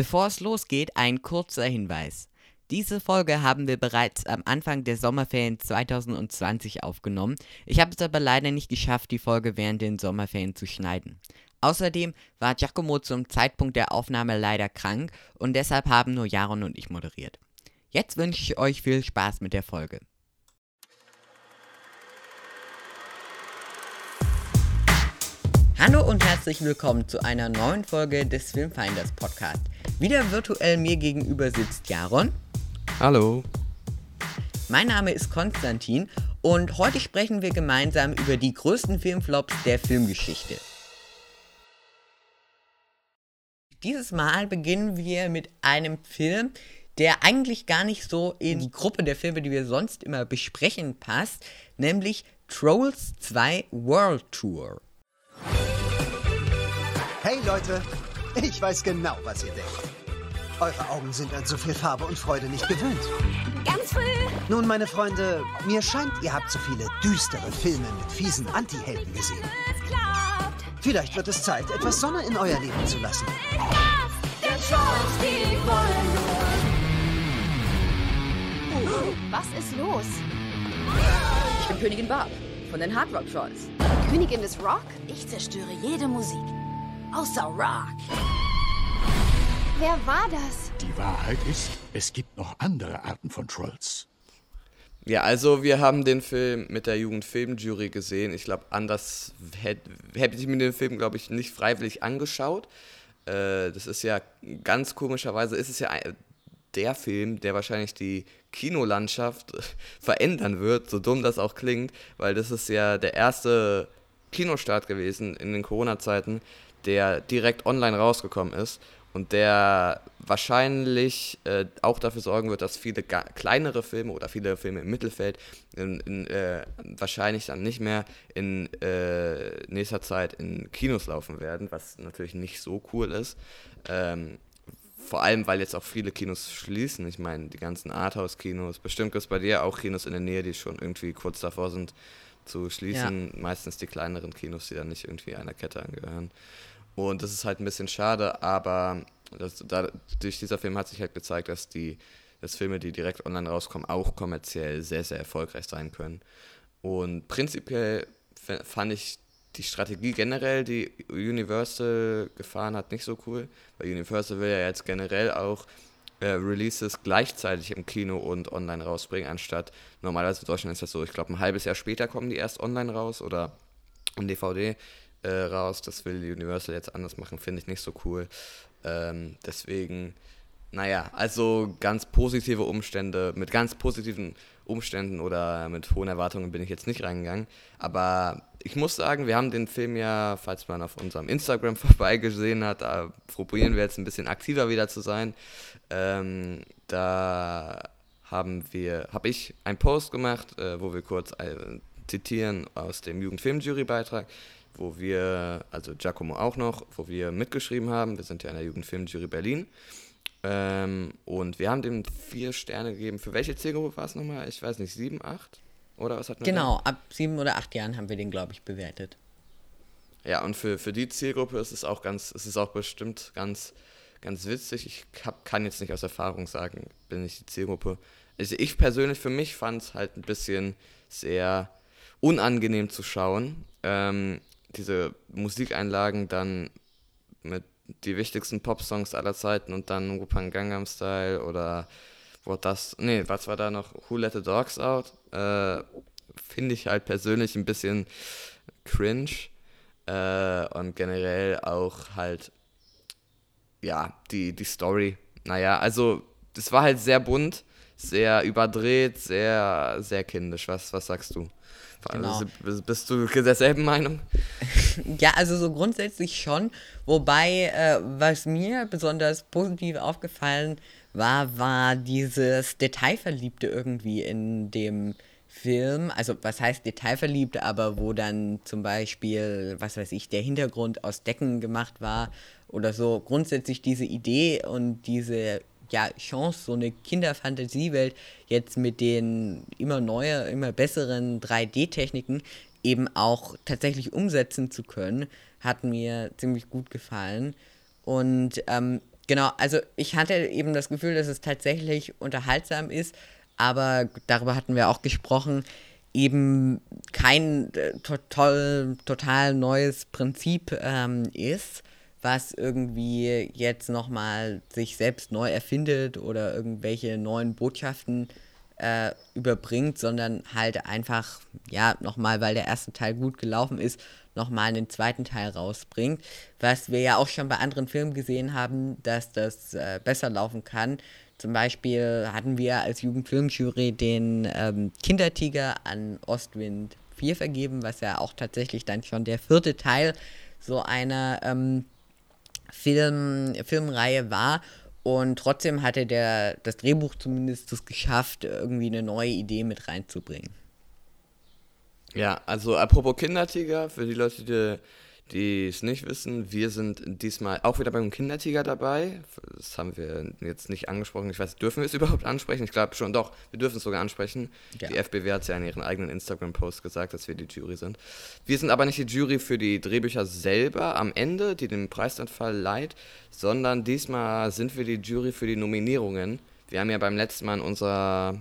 Bevor es losgeht, ein kurzer Hinweis. Diese Folge haben wir bereits am Anfang der Sommerferien 2020 aufgenommen. Ich habe es aber leider nicht geschafft, die Folge während den Sommerferien zu schneiden. Außerdem war Giacomo zum Zeitpunkt der Aufnahme leider krank und deshalb haben nur Jaron und ich moderiert. Jetzt wünsche ich euch viel Spaß mit der Folge. Hallo und herzlich willkommen zu einer neuen Folge des Filmfinders Podcast. Wieder virtuell mir gegenüber sitzt Jaron. Hallo. Mein Name ist Konstantin und heute sprechen wir gemeinsam über die größten Filmflops der Filmgeschichte. Dieses Mal beginnen wir mit einem Film, der eigentlich gar nicht so in die Gruppe der Filme, die wir sonst immer besprechen, passt, nämlich Trolls 2 World Tour. Hey Leute, ich weiß genau, was ihr denkt. Eure Augen sind an so viel Farbe und Freude nicht gewöhnt. Ganz früh. Nun, meine Freunde, mir scheint, ihr habt so viele düstere Filme mit fiesen Anti-Helden gesehen. Vielleicht wird es Zeit, etwas Sonne in euer Leben zu lassen. Nur. Was ist los? Ich bin Königin Barb von den Hard Rock Trolls. Königin des Rock? Ich zerstöre jede Musik. Außer Rock. Wer war das? Die Wahrheit ist, es gibt noch andere Arten von Trolls. Ja, also wir haben den Film mit der Jugendfilmjury gesehen. Ich glaube, anders hätte hätt ich mir den Film, glaube ich, nicht freiwillig angeschaut. Äh, das ist ja ganz komischerweise, ist es ja der Film, der wahrscheinlich die Kinolandschaft verändern wird, so dumm das auch klingt, weil das ist ja der erste Kinostart gewesen in den Corona-Zeiten, der direkt online rausgekommen ist und der wahrscheinlich äh, auch dafür sorgen wird, dass viele kleinere Filme oder viele Filme im Mittelfeld in, in, äh, wahrscheinlich dann nicht mehr in äh, nächster Zeit in Kinos laufen werden, was natürlich nicht so cool ist. Ähm, vor allem, weil jetzt auch viele Kinos schließen. Ich meine, die ganzen Arthouse-Kinos, bestimmt gibt es bei dir auch Kinos in der Nähe, die schon irgendwie kurz davor sind zu schließen. Ja. Meistens die kleineren Kinos, die dann nicht irgendwie einer Kette angehören. Und das ist halt ein bisschen schade, aber das, da, durch dieser Film hat sich halt gezeigt, dass die dass Filme, die direkt online rauskommen, auch kommerziell sehr, sehr erfolgreich sein können. Und prinzipiell fand ich die Strategie generell, die Universal gefahren hat, nicht so cool, weil Universal will ja jetzt generell auch äh, Releases gleichzeitig im Kino und online rausbringen, anstatt normalerweise in Deutschland ist das so, ich glaube, ein halbes Jahr später kommen die erst online raus oder im DVD äh, raus. Das will Universal jetzt anders machen, finde ich nicht so cool. Ähm, deswegen, naja, also ganz positive Umstände, mit ganz positiven Umständen oder mit hohen Erwartungen bin ich jetzt nicht reingegangen. Aber ich muss sagen, wir haben den Film ja, falls man auf unserem Instagram vorbeigesehen hat, da probieren wir jetzt ein bisschen aktiver wieder zu sein. Ähm, da haben wir, habe ich einen Post gemacht, äh, wo wir kurz äh, zitieren aus dem Jugendfilmjury-Beitrag wo wir, also Giacomo auch noch, wo wir mitgeschrieben haben. Wir sind ja in der Jugendfilmjury Berlin. Ähm, und wir haben dem vier Sterne gegeben. Für welche Zielgruppe war es nochmal? Ich weiß nicht, sieben, acht? Oder was hat man Genau, da? ab sieben oder acht Jahren haben wir den, glaube ich, bewertet. Ja, und für, für die Zielgruppe ist es auch ganz, ist es auch bestimmt ganz, ganz witzig. Ich hab, kann jetzt nicht aus Erfahrung sagen, bin ich die Zielgruppe. Also ich persönlich für mich fand es halt ein bisschen sehr unangenehm zu schauen. Ähm, diese Musikeinlagen dann mit die wichtigsten Pop-Songs aller Zeiten und dann Wupang Gangnam Style oder What das, nee, was war da noch? Who Let the Dogs Out? Äh, Finde ich halt persönlich ein bisschen cringe äh, und generell auch halt, ja, die, die Story. Naja, also, das war halt sehr bunt, sehr überdreht, sehr, sehr kindisch. Was, was sagst du? Genau. Also, bist du derselben Meinung? ja, also so grundsätzlich schon. Wobei, äh, was mir besonders positiv aufgefallen war, war dieses Detailverliebte irgendwie in dem Film. Also, was heißt Detailverliebte, aber wo dann zum Beispiel, was weiß ich, der Hintergrund aus Decken gemacht war oder so. Grundsätzlich diese Idee und diese ja, Chance, so eine Kinderfantasiewelt jetzt mit den immer neuer, immer besseren 3D-Techniken eben auch tatsächlich umsetzen zu können, hat mir ziemlich gut gefallen. Und ähm, Genau, also ich hatte eben das Gefühl, dass es tatsächlich unterhaltsam ist, aber darüber hatten wir auch gesprochen, eben kein äh, total, total neues Prinzip ähm, ist, was irgendwie jetzt nochmal sich selbst neu erfindet oder irgendwelche neuen Botschaften äh, überbringt, sondern halt einfach, ja, nochmal, weil der erste Teil gut gelaufen ist, nochmal einen zweiten Teil rausbringt. Was wir ja auch schon bei anderen Filmen gesehen haben, dass das äh, besser laufen kann. Zum Beispiel hatten wir als Jugendfilmjury den ähm, Kindertiger an Ostwind 4 vergeben, was ja auch tatsächlich dann schon der vierte Teil so einer ähm, Film, Filmreihe war. Und trotzdem hatte der, das Drehbuch zumindest es geschafft, irgendwie eine neue Idee mit reinzubringen. Ja, also apropos Kindertiger, für die Leute, die es nicht wissen, wir sind diesmal auch wieder beim Kindertiger dabei. Das haben wir jetzt nicht angesprochen. Ich weiß, dürfen wir es überhaupt ansprechen? Ich glaube schon, doch, wir dürfen es sogar ansprechen. Ja. Die FBW hat es ja in ihren eigenen Instagram-Post gesagt, dass wir die Jury sind. Wir sind aber nicht die Jury für die Drehbücher selber am Ende, die den Preis dann verleiht, sondern diesmal sind wir die Jury für die Nominierungen. Wir haben ja beim letzten Mal in unserer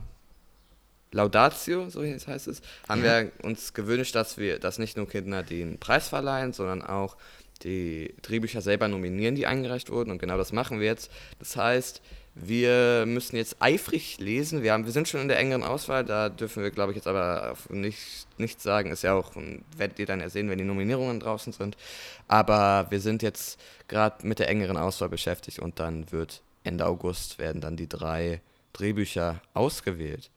Laudatio, so heißt es, haben ja. wir uns gewünscht, dass wir, dass nicht nur Kinder den Preis verleihen, sondern auch die Drehbücher selber nominieren, die eingereicht wurden. Und genau das machen wir jetzt. Das heißt, wir müssen jetzt eifrig lesen. Wir, haben, wir sind schon in der engeren Auswahl, da dürfen wir, glaube ich, jetzt aber nicht, nichts sagen. Ist ja auch, werdet ihr dann ja sehen, wenn die Nominierungen draußen sind. Aber wir sind jetzt gerade mit der engeren Auswahl beschäftigt und dann wird Ende August werden dann die drei Drehbücher ausgewählt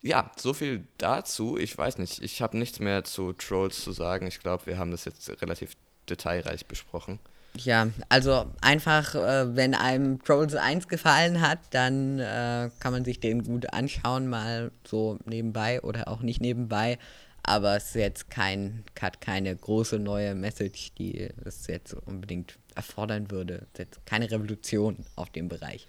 ja, so viel dazu. Ich weiß nicht, ich habe nichts mehr zu Trolls zu sagen. Ich glaube, wir haben das jetzt relativ detailreich besprochen. Ja, also einfach, äh, wenn einem Trolls 1 gefallen hat, dann äh, kann man sich den gut anschauen, mal so nebenbei oder auch nicht nebenbei. Aber es ist jetzt kein, hat keine große neue Message, die es jetzt unbedingt erfordern würde. Es ist jetzt keine Revolution auf dem Bereich.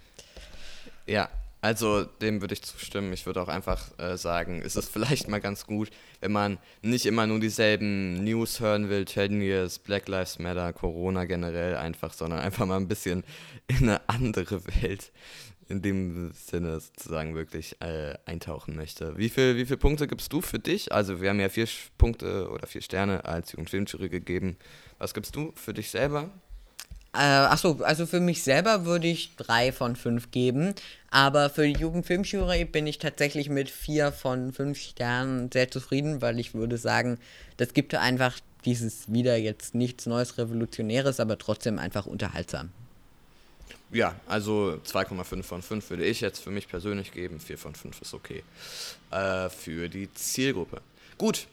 Ja, also dem würde ich zustimmen. Ich würde auch einfach äh, sagen, ist es vielleicht mal ganz gut, wenn man nicht immer nur dieselben News hören will, 10 Years, Black Lives Matter, Corona generell einfach, sondern einfach mal ein bisschen in eine andere Welt in dem Sinne sozusagen wirklich äh, eintauchen möchte. Wie viele wie viel Punkte gibst du für dich? Also wir haben ja vier Punkte oder vier Sterne als Jugendfilmjury gegeben. Was gibst du für dich selber? Äh, achso, also für mich selber würde ich drei von fünf geben. Aber für die Jugendfilmjury bin ich tatsächlich mit vier von fünf Sternen sehr zufrieden, weil ich würde sagen, das gibt einfach dieses wieder jetzt nichts Neues Revolutionäres, aber trotzdem einfach unterhaltsam. Ja, also 2,5 von 5 würde ich jetzt für mich persönlich geben. 4 von 5 ist okay. Äh, für die Zielgruppe. Gut,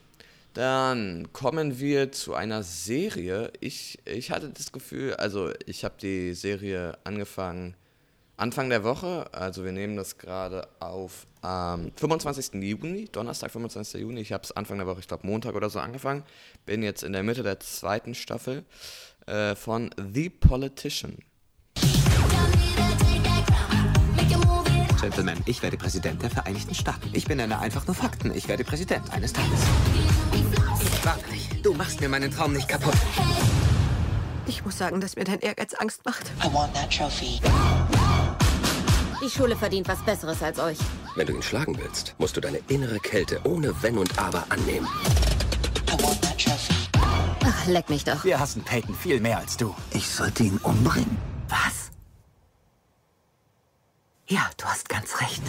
dann kommen wir zu einer Serie. Ich, ich hatte das Gefühl, also ich habe die Serie angefangen Anfang der Woche. Also wir nehmen das gerade auf am 25. Juni, Donnerstag, 25. Juni. Ich habe es Anfang der Woche, ich glaube Montag oder so angefangen. Bin jetzt in der Mitte der zweiten Staffel äh, von The Politician. Gentlemen, ich werde Präsident der Vereinigten Staaten. Ich benenne einfach nur Fakten. Ich werde Präsident eines Tages. Wirklich, du machst mir meinen Traum nicht kaputt. Ich muss sagen, dass mir dein Ehrgeiz Angst macht. I want that trophy. Die Schule verdient was Besseres als euch. Wenn du ihn schlagen willst, musst du deine innere Kälte ohne Wenn und Aber annehmen. I want that trophy. Ach, leck mich doch. Wir hassen Peyton viel mehr als du. Ich sollte ihn umbringen. Was? Ja, du hast ganz recht.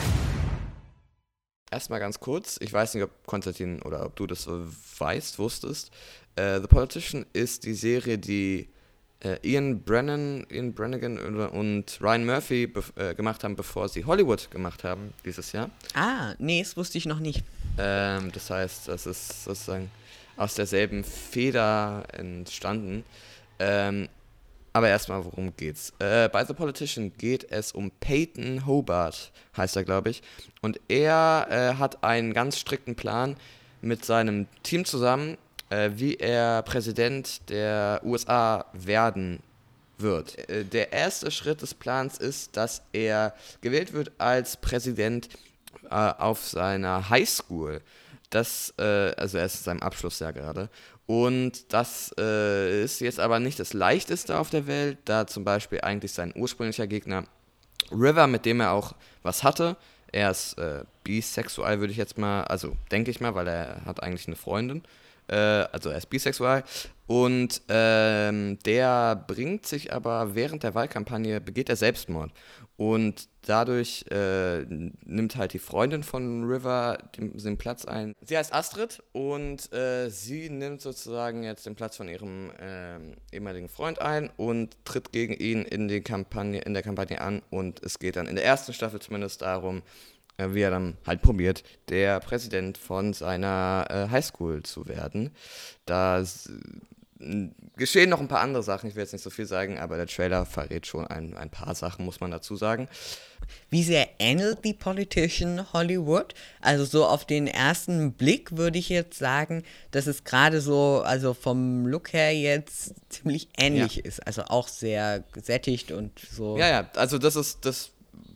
Erstmal ganz kurz, ich weiß nicht, ob Konstantin oder ob du das weißt, wusstest. Äh, The Politician ist die Serie, die äh, Ian Brennan, Ian Brannigan und Ryan Murphy äh, gemacht haben, bevor sie Hollywood gemacht haben dieses Jahr. Ah, nee, das wusste ich noch nicht. Ähm, das heißt, das ist sozusagen aus derselben Feder entstanden. Ähm, aber erstmal, worum geht's? Äh, bei The Politician geht es um Peyton Hobart, heißt er, glaube ich. Und er äh, hat einen ganz strikten Plan mit seinem Team zusammen, äh, wie er Präsident der USA werden wird. Äh, der erste Schritt des Plans ist, dass er gewählt wird als Präsident äh, auf seiner Highschool. Das, äh, also er ist in seinem Abschlussjahr gerade. Und das äh, ist jetzt aber nicht das leichteste auf der Welt, da zum Beispiel eigentlich sein ursprünglicher Gegner River, mit dem er auch was hatte, er ist äh, bisexuell, würde ich jetzt mal, also denke ich mal, weil er hat eigentlich eine Freundin. Äh, also er ist bisexuell. Und ähm, der bringt sich aber während der Wahlkampagne, begeht er Selbstmord. Und dadurch äh, nimmt halt die Freundin von River den, den, Platz ein. Sie heißt Astrid und äh, sie nimmt sozusagen jetzt den Platz von ihrem äh, ehemaligen Freund ein und tritt gegen ihn in, die Kampagne, in der Kampagne an. Und es geht dann in der ersten Staffel zumindest darum, äh, wie er dann halt probiert, der Präsident von seiner äh, Highschool zu werden. Da geschehen noch ein paar andere Sachen, ich will jetzt nicht so viel sagen, aber der Trailer verrät schon ein, ein paar Sachen, muss man dazu sagen. Wie sehr ähnelt die Politician Hollywood? Also so auf den ersten Blick würde ich jetzt sagen, dass es gerade so, also vom Look her jetzt ziemlich ähnlich ja. ist. Also auch sehr gesättigt und so. Ja, ja, also das ist, das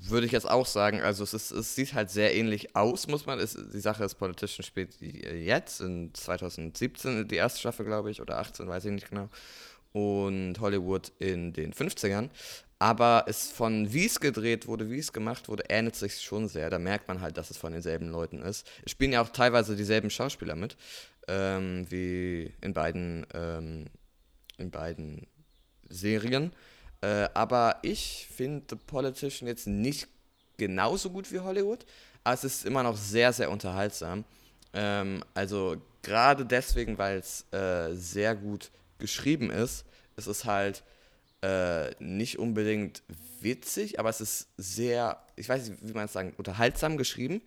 würde ich jetzt auch sagen. Also es, ist, es sieht halt sehr ähnlich aus, muss man. Es, die Sache ist, Politician spielt jetzt in 2017 die erste Staffel, glaube ich, oder 18, weiß ich nicht genau. Und Hollywood in den 50ern. Aber es von wie es gedreht wurde, wie es gemacht wurde, ähnelt sich schon sehr. Da merkt man halt, dass es von denselben Leuten ist. Es spielen ja auch teilweise dieselben Schauspieler mit, ähm, wie in beiden, ähm, in beiden Serien. Äh, aber ich finde The Politician jetzt nicht genauso gut wie Hollywood, aber es ist immer noch sehr, sehr unterhaltsam. Ähm, also gerade deswegen, weil es äh, sehr gut geschrieben ist, ist es halt äh, nicht unbedingt witzig, aber es ist sehr, ich weiß nicht, wie man es sagen, unterhaltsam geschrieben.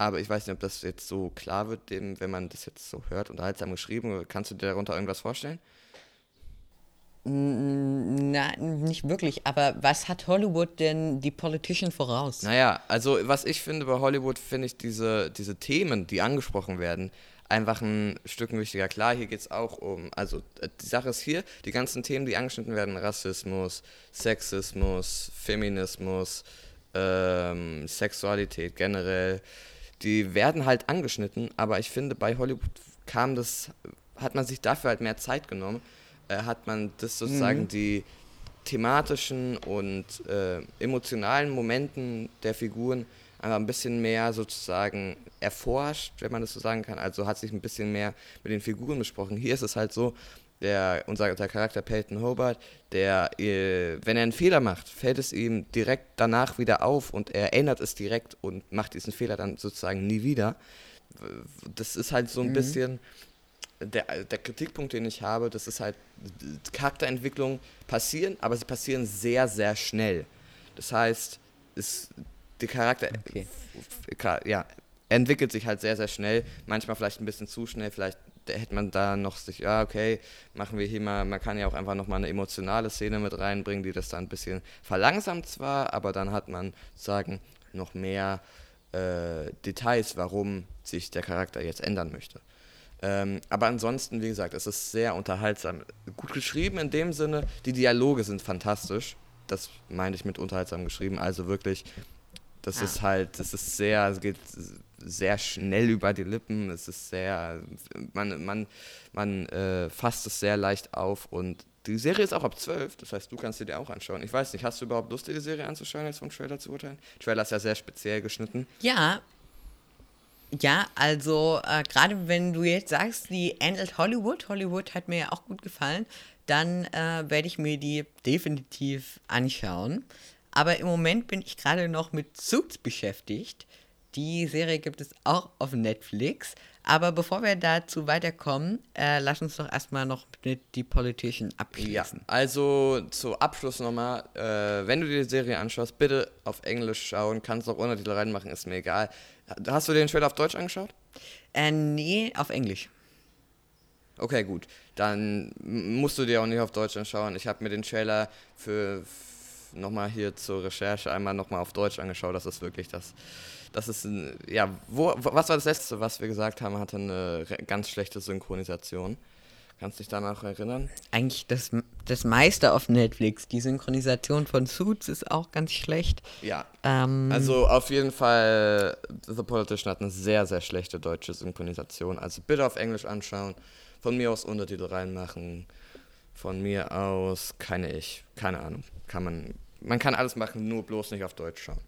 Aber ich weiß nicht, ob das jetzt so klar wird, dem, wenn man das jetzt so hört, unterhaltsam geschrieben. Kannst du dir darunter irgendwas vorstellen? Na, nicht wirklich. Aber was hat Hollywood denn die Politician voraus? Naja, also was ich finde bei Hollywood, finde ich diese, diese Themen, die angesprochen werden, einfach ein Stück wichtiger. Klar, hier geht es auch um, also die Sache ist hier, die ganzen Themen, die angeschnitten werden, Rassismus, Sexismus, Feminismus, ähm, Sexualität generell, die werden halt angeschnitten, aber ich finde, bei Hollywood kam das, hat man sich dafür halt mehr Zeit genommen äh, hat man das sozusagen mhm. die thematischen und äh, emotionalen Momenten der Figuren einfach ein bisschen mehr sozusagen erforscht, wenn man das so sagen kann. Also hat sich ein bisschen mehr mit den Figuren besprochen. Hier ist es halt so, der, unser der Charakter Peyton Hobart, der, äh, wenn er einen Fehler macht, fällt es ihm direkt danach wieder auf und er ändert es direkt und macht diesen Fehler dann sozusagen nie wieder. Das ist halt so ein mhm. bisschen der, der Kritikpunkt, den ich habe, das ist halt, Charakterentwicklungen passieren, aber sie passieren sehr, sehr schnell. Das heißt, es, der Charakter okay. ja, entwickelt sich halt sehr, sehr schnell. Manchmal vielleicht ein bisschen zu schnell, vielleicht hätte man da noch sich, ja, okay, machen wir hier mal, man kann ja auch einfach nochmal eine emotionale Szene mit reinbringen, die das dann ein bisschen verlangsamt zwar, aber dann hat man sozusagen noch mehr äh, Details, warum sich der Charakter jetzt ändern möchte. Ähm, aber ansonsten, wie gesagt, es ist sehr unterhaltsam. Gut geschrieben in dem Sinne, die Dialoge sind fantastisch. Das meine ich mit unterhaltsam geschrieben. Also wirklich, das ah. ist halt, das ist sehr, es geht sehr schnell über die Lippen. Es ist sehr, man, man, man äh, fasst es sehr leicht auf und die Serie ist auch ab 12, das heißt, du kannst sie dir auch anschauen. Ich weiß nicht, hast du überhaupt Lust, dir die Serie anzuschauen, jetzt vom Trailer zu urteilen? Trailer ist ja sehr speziell geschnitten. Ja, ja, also äh, gerade wenn du jetzt sagst, die ähnelt Hollywood, Hollywood hat mir ja auch gut gefallen, dann äh, werde ich mir die definitiv anschauen. Aber im Moment bin ich gerade noch mit Suits beschäftigt. Die Serie gibt es auch auf Netflix. Aber bevor wir dazu weiterkommen, äh, lass uns doch erstmal noch mit die Politician abschließen. Ja, also zu Abschluss nochmal, äh, wenn du dir die Serie anschaust, bitte auf Englisch schauen, kannst auch Untertitel reinmachen, ist mir egal. Hast du den Trailer auf Deutsch angeschaut? Äh, nee, auf Englisch. Okay, gut. Dann musst du dir auch nicht auf Deutsch anschauen. Ich habe mir den Trailer für nochmal hier zur Recherche einmal nochmal auf Deutsch angeschaut. Das ist wirklich das. Das ist ein, ja, wo, was war das letzte, was wir gesagt haben, hatte eine ganz schlechte Synchronisation. Kannst du dich danach erinnern? Eigentlich das, das meiste auf Netflix. Die Synchronisation von Suits ist auch ganz schlecht. Ja. Ähm, also auf jeden Fall, The Politician hat eine sehr, sehr schlechte deutsche Synchronisation. Also bitte auf Englisch anschauen. Von mir aus Untertitel reinmachen. Von mir aus, keine ich, keine Ahnung. Kann man, man kann alles machen, nur bloß nicht auf Deutsch schauen.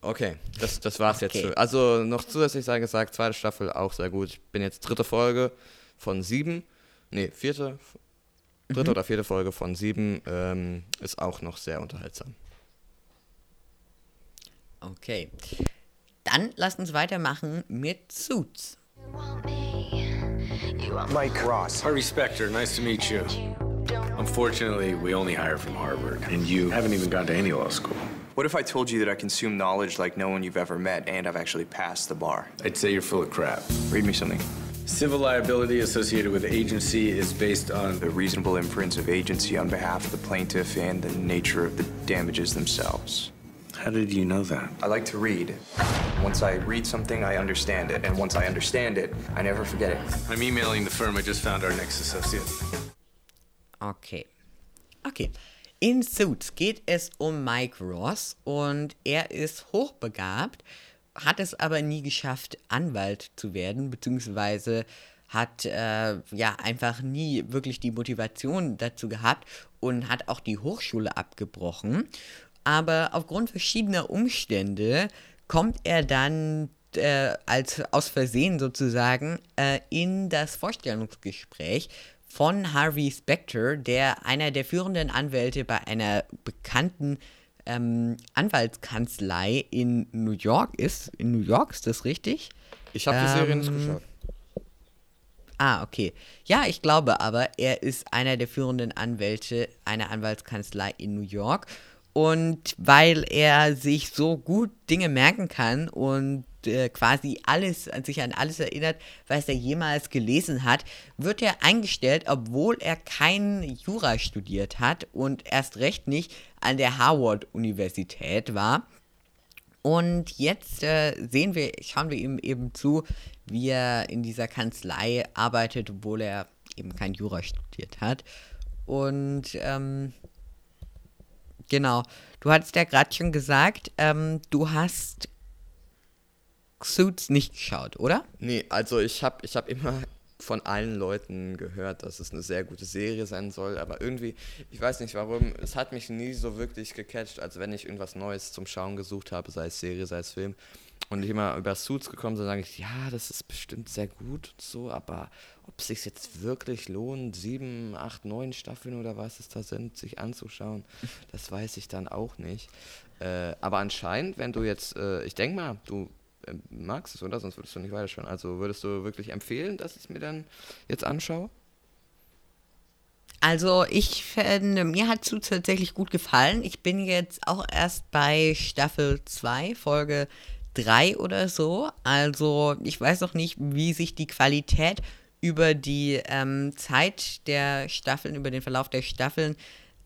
Okay, das, das war's Okay. jetzt. Also noch zusätzlich sei gesagt, zweite Staffel auch sehr gut. Ich bin jetzt dritte Folge von sieben. Nee, vierte. Dritte oder vierte Folge von sieben. Ähm, ist auch noch sehr unterhaltsam. Okay. Dann lasst uns weitermachen mit Suits. Mike Ross. Harvey Specter, nice to meet you. Unfortunately, we only hire from Harvard, and you haven't even gone to any law school. What if I told you that I consume knowledge like no one you've ever met and I've actually passed the bar? I'd say you're full of crap. Read me something. Civil liability associated with agency is based on The reasonable inference of agency on behalf of the plaintiff and the nature of the damages themselves. How did you know that? I like to read. Once I read something, I understand it. And once I understand it, I never forget it. I'm emailing the firm. I just found our next associate. Okay. Okay. In Suits geht es um Mike Ross und er ist hochbegabt, hat es aber nie geschafft, Anwalt zu werden, beziehungsweise hat äh, ja einfach nie wirklich die Motivation dazu gehabt und hat auch die Hochschule abgebrochen. Aber aufgrund verschiedener Umstände kommt er dann äh, als aus Versehen sozusagen äh, in das Vorstellungsgespräch von Harvey Specter, der einer der führenden Anwälte bei einer bekannten ähm, Anwaltskanzlei in New York ist. In New York ist das richtig? Ich habe die Serie nicht Ähm, geschaut. Ah, okay. Ja, ich glaube aber, er ist einer der führenden Anwälte einer Anwaltskanzlei in New York. Und weil er sich so gut Dinge merken kann und äh, quasi alles, an sich an alles erinnert, was er jemals gelesen hat, wird er eingestellt, obwohl er kein Jura studiert hat und erst recht nicht an der Harvard-Universität war. Und jetzt äh, sehen wir, schauen wir ihm eben zu, wie er in dieser Kanzlei arbeitet, obwohl er eben kein Jura studiert hat. Und ähm, genau, du hattest ja gerade schon gesagt, ähm, du hast Suits nicht geschaut, oder? Nee, also ich habe ich hab immer von allen Leuten gehört, dass es eine sehr gute Serie sein soll, aber irgendwie, ich weiß nicht warum, es hat mich nie so wirklich gecatcht, als wenn ich irgendwas Neues zum Schauen gesucht habe, sei es Serie, sei es Film. Und ich immer über Suits gekommen bin, sage ich, ja, das ist bestimmt sehr gut und so, aber ob es sich jetzt wirklich lohnt, sieben, acht, neun Staffeln oder was es da sind, sich anzuschauen, das weiß ich dann auch nicht. Äh, aber anscheinend, wenn du jetzt, äh, ich denke mal, du magst es, oder? Sonst würdest du nicht weiterschauen. Also würdest du wirklich empfehlen, dass ich es mir dann jetzt anschaue? Also ich finde, mir hat Suits tatsächlich gut gefallen. Ich bin jetzt auch erst bei Staffel 2, Folge 3 oder so. Also ich weiß noch nicht, wie sich die Qualität über die ähm, Zeit der Staffeln, über den Verlauf der Staffeln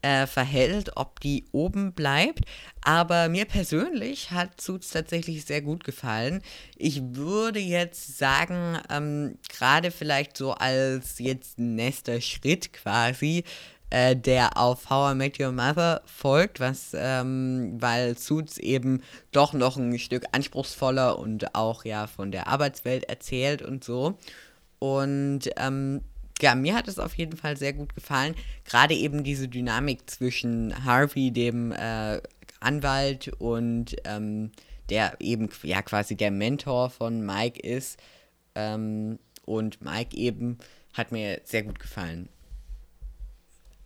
äh, verhält, ob die oben bleibt. Aber mir persönlich hat Suits tatsächlich sehr gut gefallen. Ich würde jetzt sagen, ähm, gerade vielleicht so als jetzt nächster Schritt quasi, äh, der auf How I Met Your Mother folgt, was, ähm, weil Suits eben doch noch ein Stück anspruchsvoller und auch ja von der Arbeitswelt erzählt und so. Und ähm, ja, mir hat es auf jeden Fall sehr gut gefallen. Gerade eben diese Dynamik zwischen Harvey, dem äh, Anwalt, und ähm, der eben ja quasi der Mentor von Mike ist. Ähm, und Mike eben hat mir sehr gut gefallen.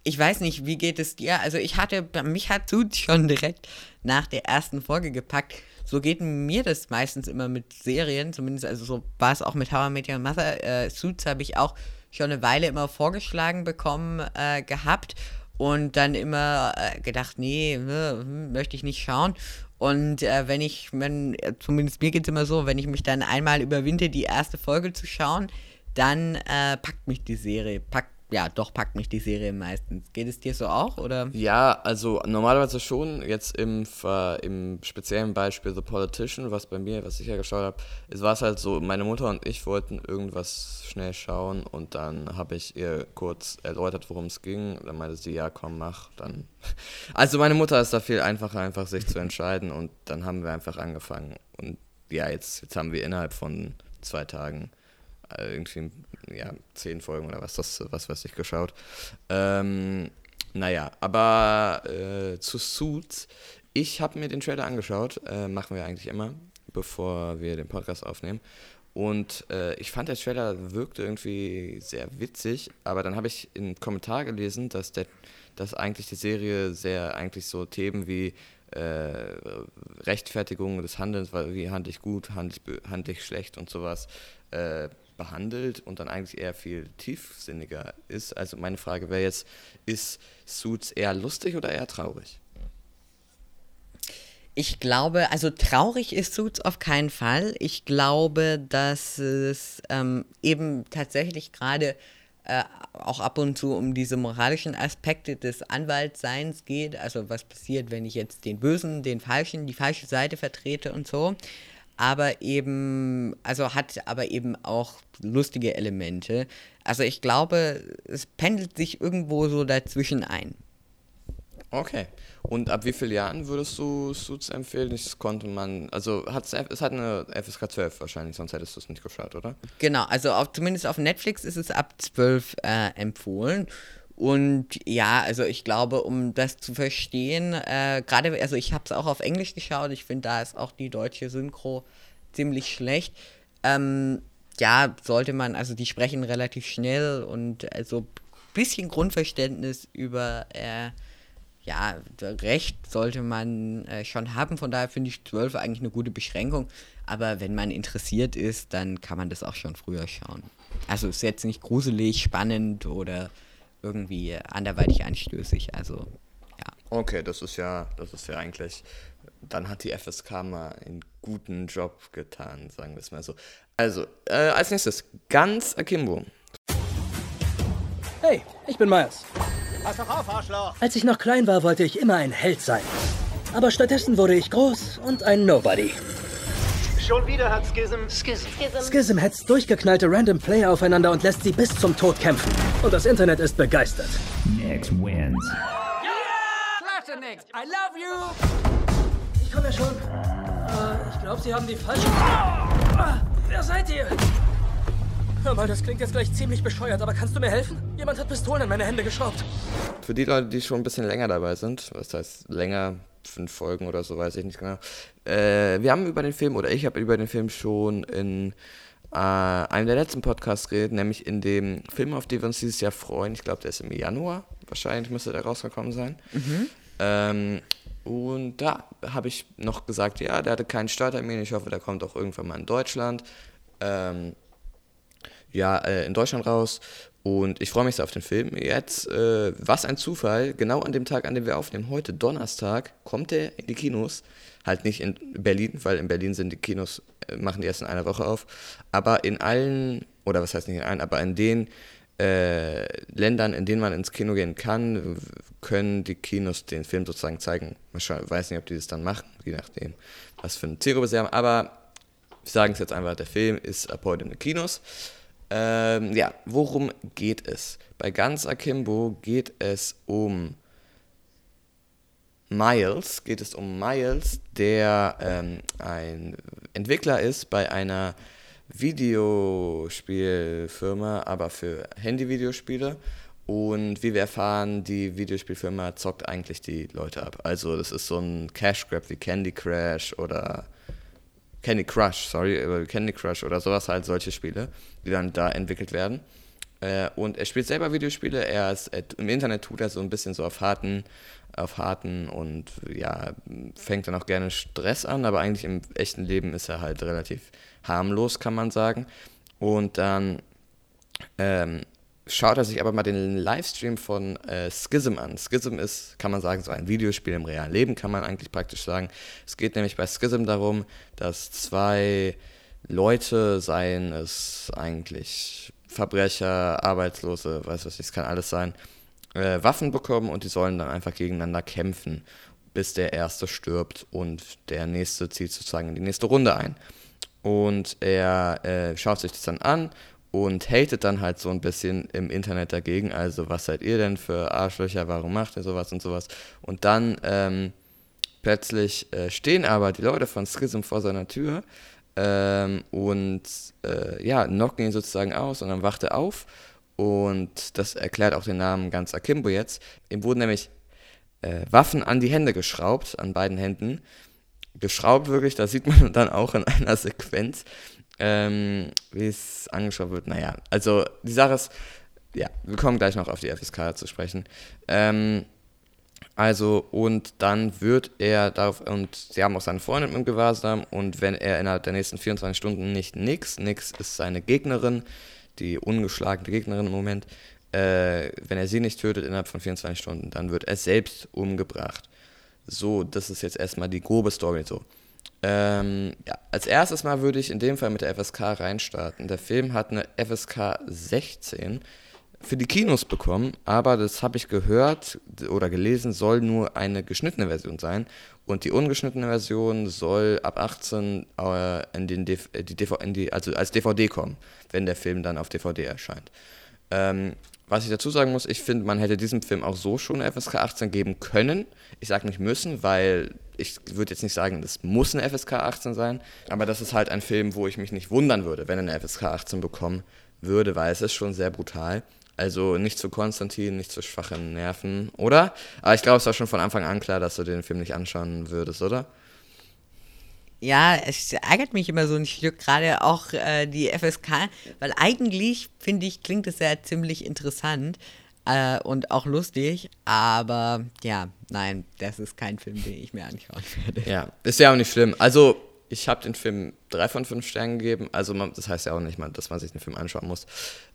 Ich weiß nicht, wie geht es dir? Also ich hatte, mich hat Suits schon direkt nach der ersten Folge gepackt. So geht mir das meistens immer mit Serien, zumindest also so war es auch mit How I Your Mother. Äh, Suits habe ich auch schon eine Weile immer vorgeschlagen bekommen äh, gehabt und dann immer äh, gedacht, nee, hm, möchte ich nicht schauen. Und äh, wenn ich, wenn, zumindest mir geht es immer so, wenn ich mich dann einmal überwinde, die erste Folge zu schauen, dann äh, packt mich die Serie, packt, ja, doch packt mich die Serie meistens. Geht es dir so auch, oder? Ja, also normalerweise schon. Jetzt im, Ver- im speziellen Beispiel The Politician, was bei mir, was ich ja geschaut habe, es war es halt so, meine Mutter und ich wollten irgendwas schnell schauen und dann habe ich ihr kurz erläutert, worum es ging. Dann meinte sie, ja, komm, mach. Dann. Also meine Mutter ist da viel einfacher, einfach sich zu entscheiden und dann haben wir einfach angefangen. Und ja, jetzt, jetzt haben wir innerhalb von zwei Tagen äh, irgendwie ja, zehn Folgen oder was das, was weiß ich, geschaut. Ähm, naja, aber äh, zu Suits, ich habe mir den Trailer angeschaut, äh, machen wir eigentlich immer, bevor wir den Podcast aufnehmen. Und äh, ich fand, der Trailer wirkte irgendwie sehr witzig, aber dann habe ich im Kommentar gelesen, dass, der, dass eigentlich die Serie sehr eigentlich so Themen wie äh, Rechtfertigung des Handelns, wie handle ich gut, handle ich, handle ich schlecht und sowas äh, behandelt und dann eigentlich eher viel tiefsinniger ist. Also meine Frage wäre jetzt, ist Suits eher lustig oder eher traurig? Ich glaube, also traurig ist Suits auf keinen Fall. Ich glaube, dass es ähm, eben tatsächlich gerade äh, auch ab und zu um diese moralischen Aspekte des Anwaltseins geht. Also was passiert, wenn ich jetzt den Bösen, den Falschen, die falsche Seite vertrete und so. Aber eben, also hat aber eben auch lustige Elemente. Also ich glaube, es pendelt sich irgendwo so dazwischen ein. Okay. Und ab wie vielen Jahren würdest du Suits empfehlen? Das konnte man, also hat's, es hat eine FSK 12 wahrscheinlich, sonst hättest du es nicht geschaut, oder? Genau, also auf, zumindest auf Netflix ist es ab 12 äh, empfohlen. Und ja, also ich glaube, um das zu verstehen, äh, gerade, also ich habe es auch auf Englisch geschaut, ich finde, da ist auch die deutsche Synchro ziemlich schlecht. Ähm, ja, sollte man, also die sprechen relativ schnell und also ein bisschen Grundverständnis über äh, ja, Recht sollte man äh, schon haben. Von daher finde ich 12 eigentlich eine gute Beschränkung. Aber wenn man interessiert ist, dann kann man das auch schon früher schauen. Also ist jetzt nicht gruselig, spannend oder irgendwie anderweitig anstößig. Also ja. Okay, das ist ja, das ist ja eigentlich. Dann hat die FSK mal einen guten Job getan, sagen wir es mal so. Also, äh, als nächstes, ganz Akimbo. Hey, ich bin Miles. Pass doch auf, Arschloch! Als ich noch klein war, wollte ich immer ein Held sein. Aber stattdessen wurde ich groß und ein Nobody. Schon wieder hat Schism. Schism. Schism hetzt durchgeknallte Random Player aufeinander und lässt sie bis zum Tod kämpfen. Und das Internet ist begeistert. Next wins. Klasse, Nix. I love you. Ich komme ja schon. Äh, ich glaube, Sie haben die falsche... Ah, wer seid ihr? Hör mal, das klingt jetzt gleich ziemlich bescheuert, aber kannst du mir helfen? Jemand hat Pistolen in meine Hände geschraubt. Für die Leute, die schon ein bisschen länger dabei sind, was heißt länger, fünf Folgen oder so, weiß ich nicht genau. Äh, wir haben über den Film, oder ich habe über den Film schon in äh, einem der letzten Podcasts geredet, nämlich in dem Film, auf den wir uns dieses Jahr freuen. Ich glaube, der ist im Januar, wahrscheinlich müsste der rausgekommen sein. Mhm. Ähm, und da habe ich noch gesagt, ja, der hatte keinen Starttermin. Ich hoffe, der kommt auch irgendwann mal in Deutschland. Ähm, ja, äh, in Deutschland raus. Und ich freue mich sehr auf den Film. Jetzt, äh, was ein Zufall, genau an dem Tag, an dem wir aufnehmen, heute Donnerstag, kommt er in die Kinos. Halt nicht in Berlin, weil in Berlin sind die Kinos, äh, machen die erst in einer Woche auf. Aber in allen, oder was heißt nicht in allen, aber in den äh, Ländern, in denen man ins Kino gehen kann, können die Kinos den Film sozusagen zeigen. Ich weiß nicht, ob die das dann machen, je nachdem, was für ein Zielgruppe sie haben. Aber wir sagen es jetzt einfach, der Film ist ab heute in den Kinos. Ähm, ja, worum geht es? Bei Ganz Akimbo geht es um Miles, geht es um Miles, der ähm, ein Entwickler ist bei einer Videospielfirma, aber für Handy-Videospiele. Und wie wir erfahren, die Videospielfirma zockt eigentlich die Leute ab. Also das ist so ein Cash Grab wie Candy Crash oder Candy Crush, sorry, Candy Crush oder sowas halt, solche Spiele, die dann da entwickelt werden. Äh, und er spielt selber Videospiele, er ist, er, im Internet tut er so ein bisschen so auf harten, auf harten und ja, fängt dann auch gerne Stress an, aber eigentlich im echten Leben ist er halt relativ harmlos, kann man sagen. Und dann ähm, schaut er sich aber mal den Livestream von äh, Schism an. Schism ist, kann man sagen, so ein Videospiel im realen Leben, kann man eigentlich praktisch sagen. Es geht nämlich bei Schism darum, dass zwei Leute, seien es eigentlich Verbrecher, Arbeitslose, weiß was ich, es kann alles sein, äh, Waffen bekommen und die sollen dann einfach gegeneinander kämpfen, bis der erste stirbt und der nächste zieht sozusagen in die nächste Runde ein. Und er äh, schaut sich das dann an und hatet dann halt so ein bisschen im Internet dagegen. Also, was seid ihr denn für Arschlöcher? Warum macht ihr sowas und sowas? Und dann ähm, plötzlich äh, stehen aber die Leute von Schism vor seiner Tür ähm, und äh, ja, knocken ihn sozusagen aus und dann wacht er auf und das erklärt auch den Namen ganz Akimbo jetzt. Ihm wurden nämlich äh, Waffen an die Hände geschraubt, an beiden Händen. Geschraubt wirklich, da sieht man dann auch in einer Sequenz, ähm, wie es angeschaut wird. Naja, also die Sache ist, ja, wir kommen gleich noch auf die FSK zu sprechen. Ähm, also, und dann wird er darauf, und sie haben auch seine Freundin im Gewahrsam, und wenn er innerhalb der nächsten 24 Stunden nicht nix, nix ist seine Gegnerin, die ungeschlagene Gegnerin im Moment, äh, wenn er sie nicht tötet innerhalb von 24 Stunden, dann wird er selbst umgebracht. So, das ist jetzt erstmal die grobe Story so. Ähm, ja, als erstes mal würde ich in dem Fall mit der FSK reinstarten. Der Film hat eine FSK 16 für die Kinos bekommen, aber das habe ich gehört oder gelesen, soll nur eine geschnittene Version sein. Und die ungeschnittene Version soll ab 18 äh, in den DV, äh, die DV, in die, also als DVD kommen, wenn der Film dann auf DVD erscheint. Ähm, was ich dazu sagen muss, ich finde, man hätte diesem Film auch so schon eine FSK 18 geben können. Ich sage nicht müssen, weil ich würde jetzt nicht sagen, das muss eine FSK 18 sein. Aber das ist halt ein Film, wo ich mich nicht wundern würde, wenn er eine FSK 18 bekommen würde, weil es ist schon sehr brutal. Also nicht zu Konstantin, nicht zu schwachen Nerven, oder? Aber ich glaube, es war schon von Anfang an klar, dass du den Film nicht anschauen würdest, oder? Ja, es ärgert mich immer so ein Stück, gerade auch äh, die FSK, weil eigentlich, finde ich, klingt es ja ziemlich interessant äh, und auch lustig, aber ja, nein, das ist kein Film, den ich mir anschauen werde. Ja, ist ja auch nicht schlimm. Also, ich habe den Film drei von fünf Sternen gegeben, also man, das heißt ja auch nicht, mal, dass man sich den Film anschauen muss.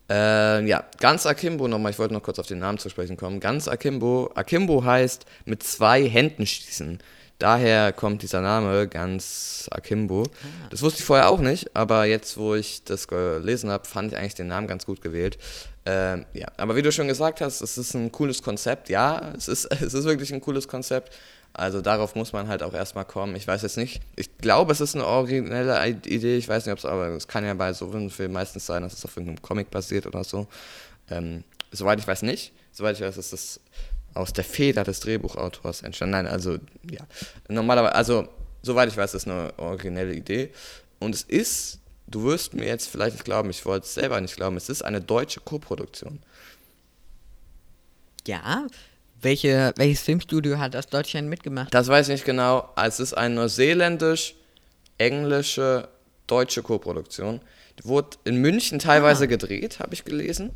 Äh, ja, ganz Akimbo nochmal, ich wollte noch kurz auf den Namen zu sprechen kommen. Ganz Akimbo, Akimbo heißt mit zwei Händen schießen. Daher kommt dieser Name ganz Akimbo. Ah. Das wusste ich vorher auch nicht, aber jetzt, wo ich das gelesen habe, fand ich eigentlich den Namen ganz gut gewählt. Ähm, ja, aber wie du schon gesagt hast, es ist ein cooles Konzept. Ja, es ist, es ist wirklich ein cooles Konzept. Also darauf muss man halt auch erstmal kommen. Ich weiß jetzt nicht, ich glaube, es ist eine originelle Idee. Ich weiß nicht, ob es, aber es kann ja bei so einem Film meistens sein, dass es auf irgendeinem Comic basiert oder so. Ähm, soweit ich weiß nicht. Soweit ich weiß, ist das aus der Feder des Drehbuchautors entstanden. Nein, also, ja. Normalerweise, also, soweit ich weiß, ist eine originelle Idee. Und es ist, du wirst mir jetzt vielleicht nicht glauben, ich wollte es selber nicht glauben, es ist eine deutsche Koproduktion. Ja, welche, welches Filmstudio hat aus Deutschland mitgemacht? Das weiß ich nicht genau. Es ist eine neuseeländisch-englische deutsche Koproduktion. Die wurde in München teilweise ah. gedreht, habe ich gelesen.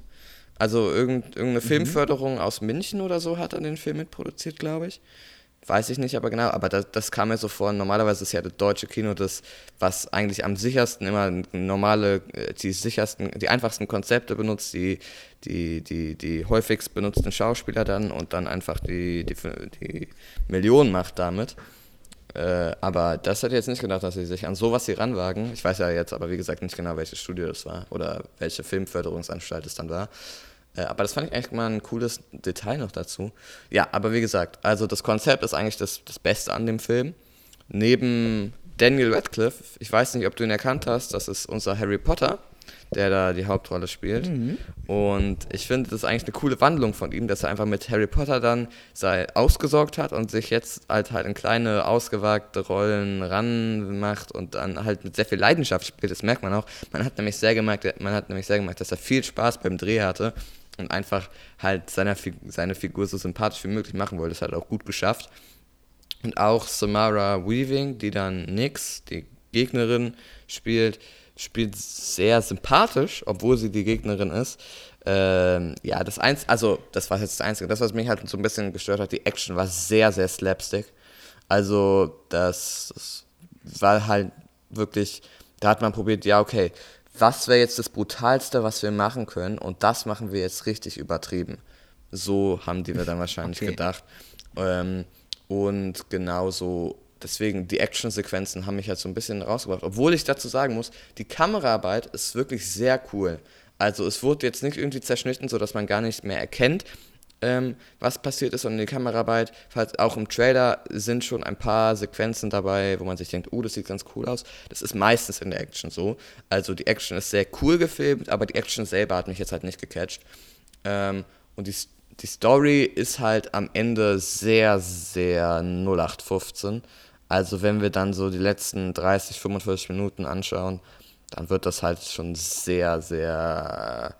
Also irgendeine mhm. Filmförderung aus München oder so hat er den Film mitproduziert, glaube ich. Weiß ich nicht, aber genau, aber das, das kam mir so vor. Normalerweise ist ja das deutsche Kino das, was eigentlich am sichersten immer normale, äh, die sichersten, die einfachsten Konzepte benutzt, die, die, die, die häufigst benutzten Schauspieler dann und dann einfach die, die, die Millionen macht damit. Äh, aber das hätte ich jetzt nicht gedacht, dass sie sich an sowas hier ranwagen. Ich weiß ja jetzt aber, wie gesagt, nicht genau, welches Studio das war oder welche Filmförderungsanstalt es dann war. Äh, aber das fand ich eigentlich mal ein cooles Detail noch dazu. Ja, aber wie gesagt, also das Konzept ist eigentlich das, das Beste an dem Film. Neben Daniel Radcliffe, ich weiß nicht, ob du ihn erkannt hast, das ist unser Harry Potter, der da die Hauptrolle spielt. Mhm. Und ich finde, das ist eigentlich eine coole Wandlung von ihm, dass er einfach mit Harry Potter dann sei ausgesorgt hat und sich jetzt halt halt in kleine, ausgewagte Rollen ranmacht und dann halt mit sehr viel Leidenschaft spielt. Das merkt man auch. Man hat nämlich sehr gemerkt, man hat nämlich sehr gemerkt, dass er viel Spaß beim Dreh hatte und einfach halt seine, seine Figur so sympathisch wie möglich machen wollte. Das hat er auch gut geschafft. Und auch Samara Weaving, die dann Nix, die Gegnerin, spielt, spielt sehr sympathisch, obwohl sie die Gegnerin ist. Ähm, ja, das eins, also das war jetzt das Einzige. Das, was mich halt so ein bisschen gestört hat, die Action war sehr, sehr slapstick. Also das, das war halt wirklich, da hat man probiert, ja, okay, was wäre jetzt das Brutalste, was wir machen können und das machen wir jetzt richtig übertrieben. So haben die wir dann wahrscheinlich okay. gedacht. Ähm, und genauso, deswegen, die Actionsequenzen haben mich halt so ein bisschen rausgebracht. Obwohl ich dazu sagen muss, die Kameraarbeit ist wirklich sehr cool. Also es wurde jetzt nicht irgendwie zerschnitten, sodass man gar nicht mehr erkennt, ähm, was passiert ist und in der Kameraarbeit, falls auch im Trailer sind schon ein paar Sequenzen dabei, wo man sich denkt, oh, das sieht ganz cool aus. Das ist meistens in der Action so. Also die Action ist sehr cool gefilmt, aber die Action selber hat mich jetzt halt nicht gecatcht. Ähm, und die, die Story ist halt am Ende sehr, sehr 0815. Also wenn wir dann so die letzten 30, 45 Minuten anschauen, dann wird das halt schon sehr, sehr,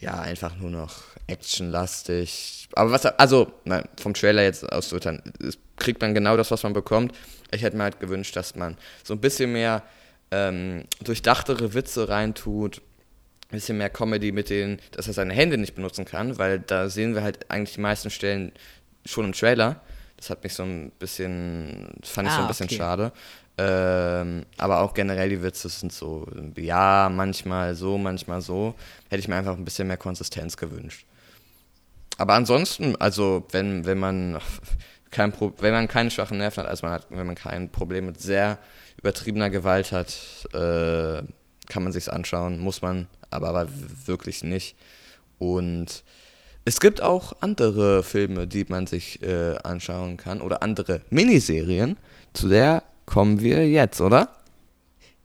ja, einfach nur noch actionlastig. Aber was, also, nein, vom Trailer jetzt aus auszuurteilen, kriegt man genau das, was man bekommt. Ich hätte mir halt gewünscht, dass man so ein bisschen mehr ähm, durchdachtere Witze reintut, ein bisschen mehr Comedy mit denen, dass er seine Hände nicht benutzen kann, weil da sehen wir halt eigentlich die meisten Stellen schon im Trailer. Das hat mich so ein bisschen, fand ich ah, so ein ah, bisschen okay. schade. Ähm, aber auch generell die Witze sind so, ja, manchmal so, manchmal so. Hätte ich mir einfach ein bisschen mehr Konsistenz gewünscht. Aber ansonsten, also wenn, wenn man kein Pro wenn man keine schwachen Nerven hat, also man hat, wenn man kein Problem mit sehr übertriebener Gewalt hat, äh, kann man sich's anschauen, muss man, aber, aber wirklich nicht. Und es gibt auch andere Filme, die man sich äh, anschauen kann oder andere Miniserien. Zu der kommen wir jetzt, oder?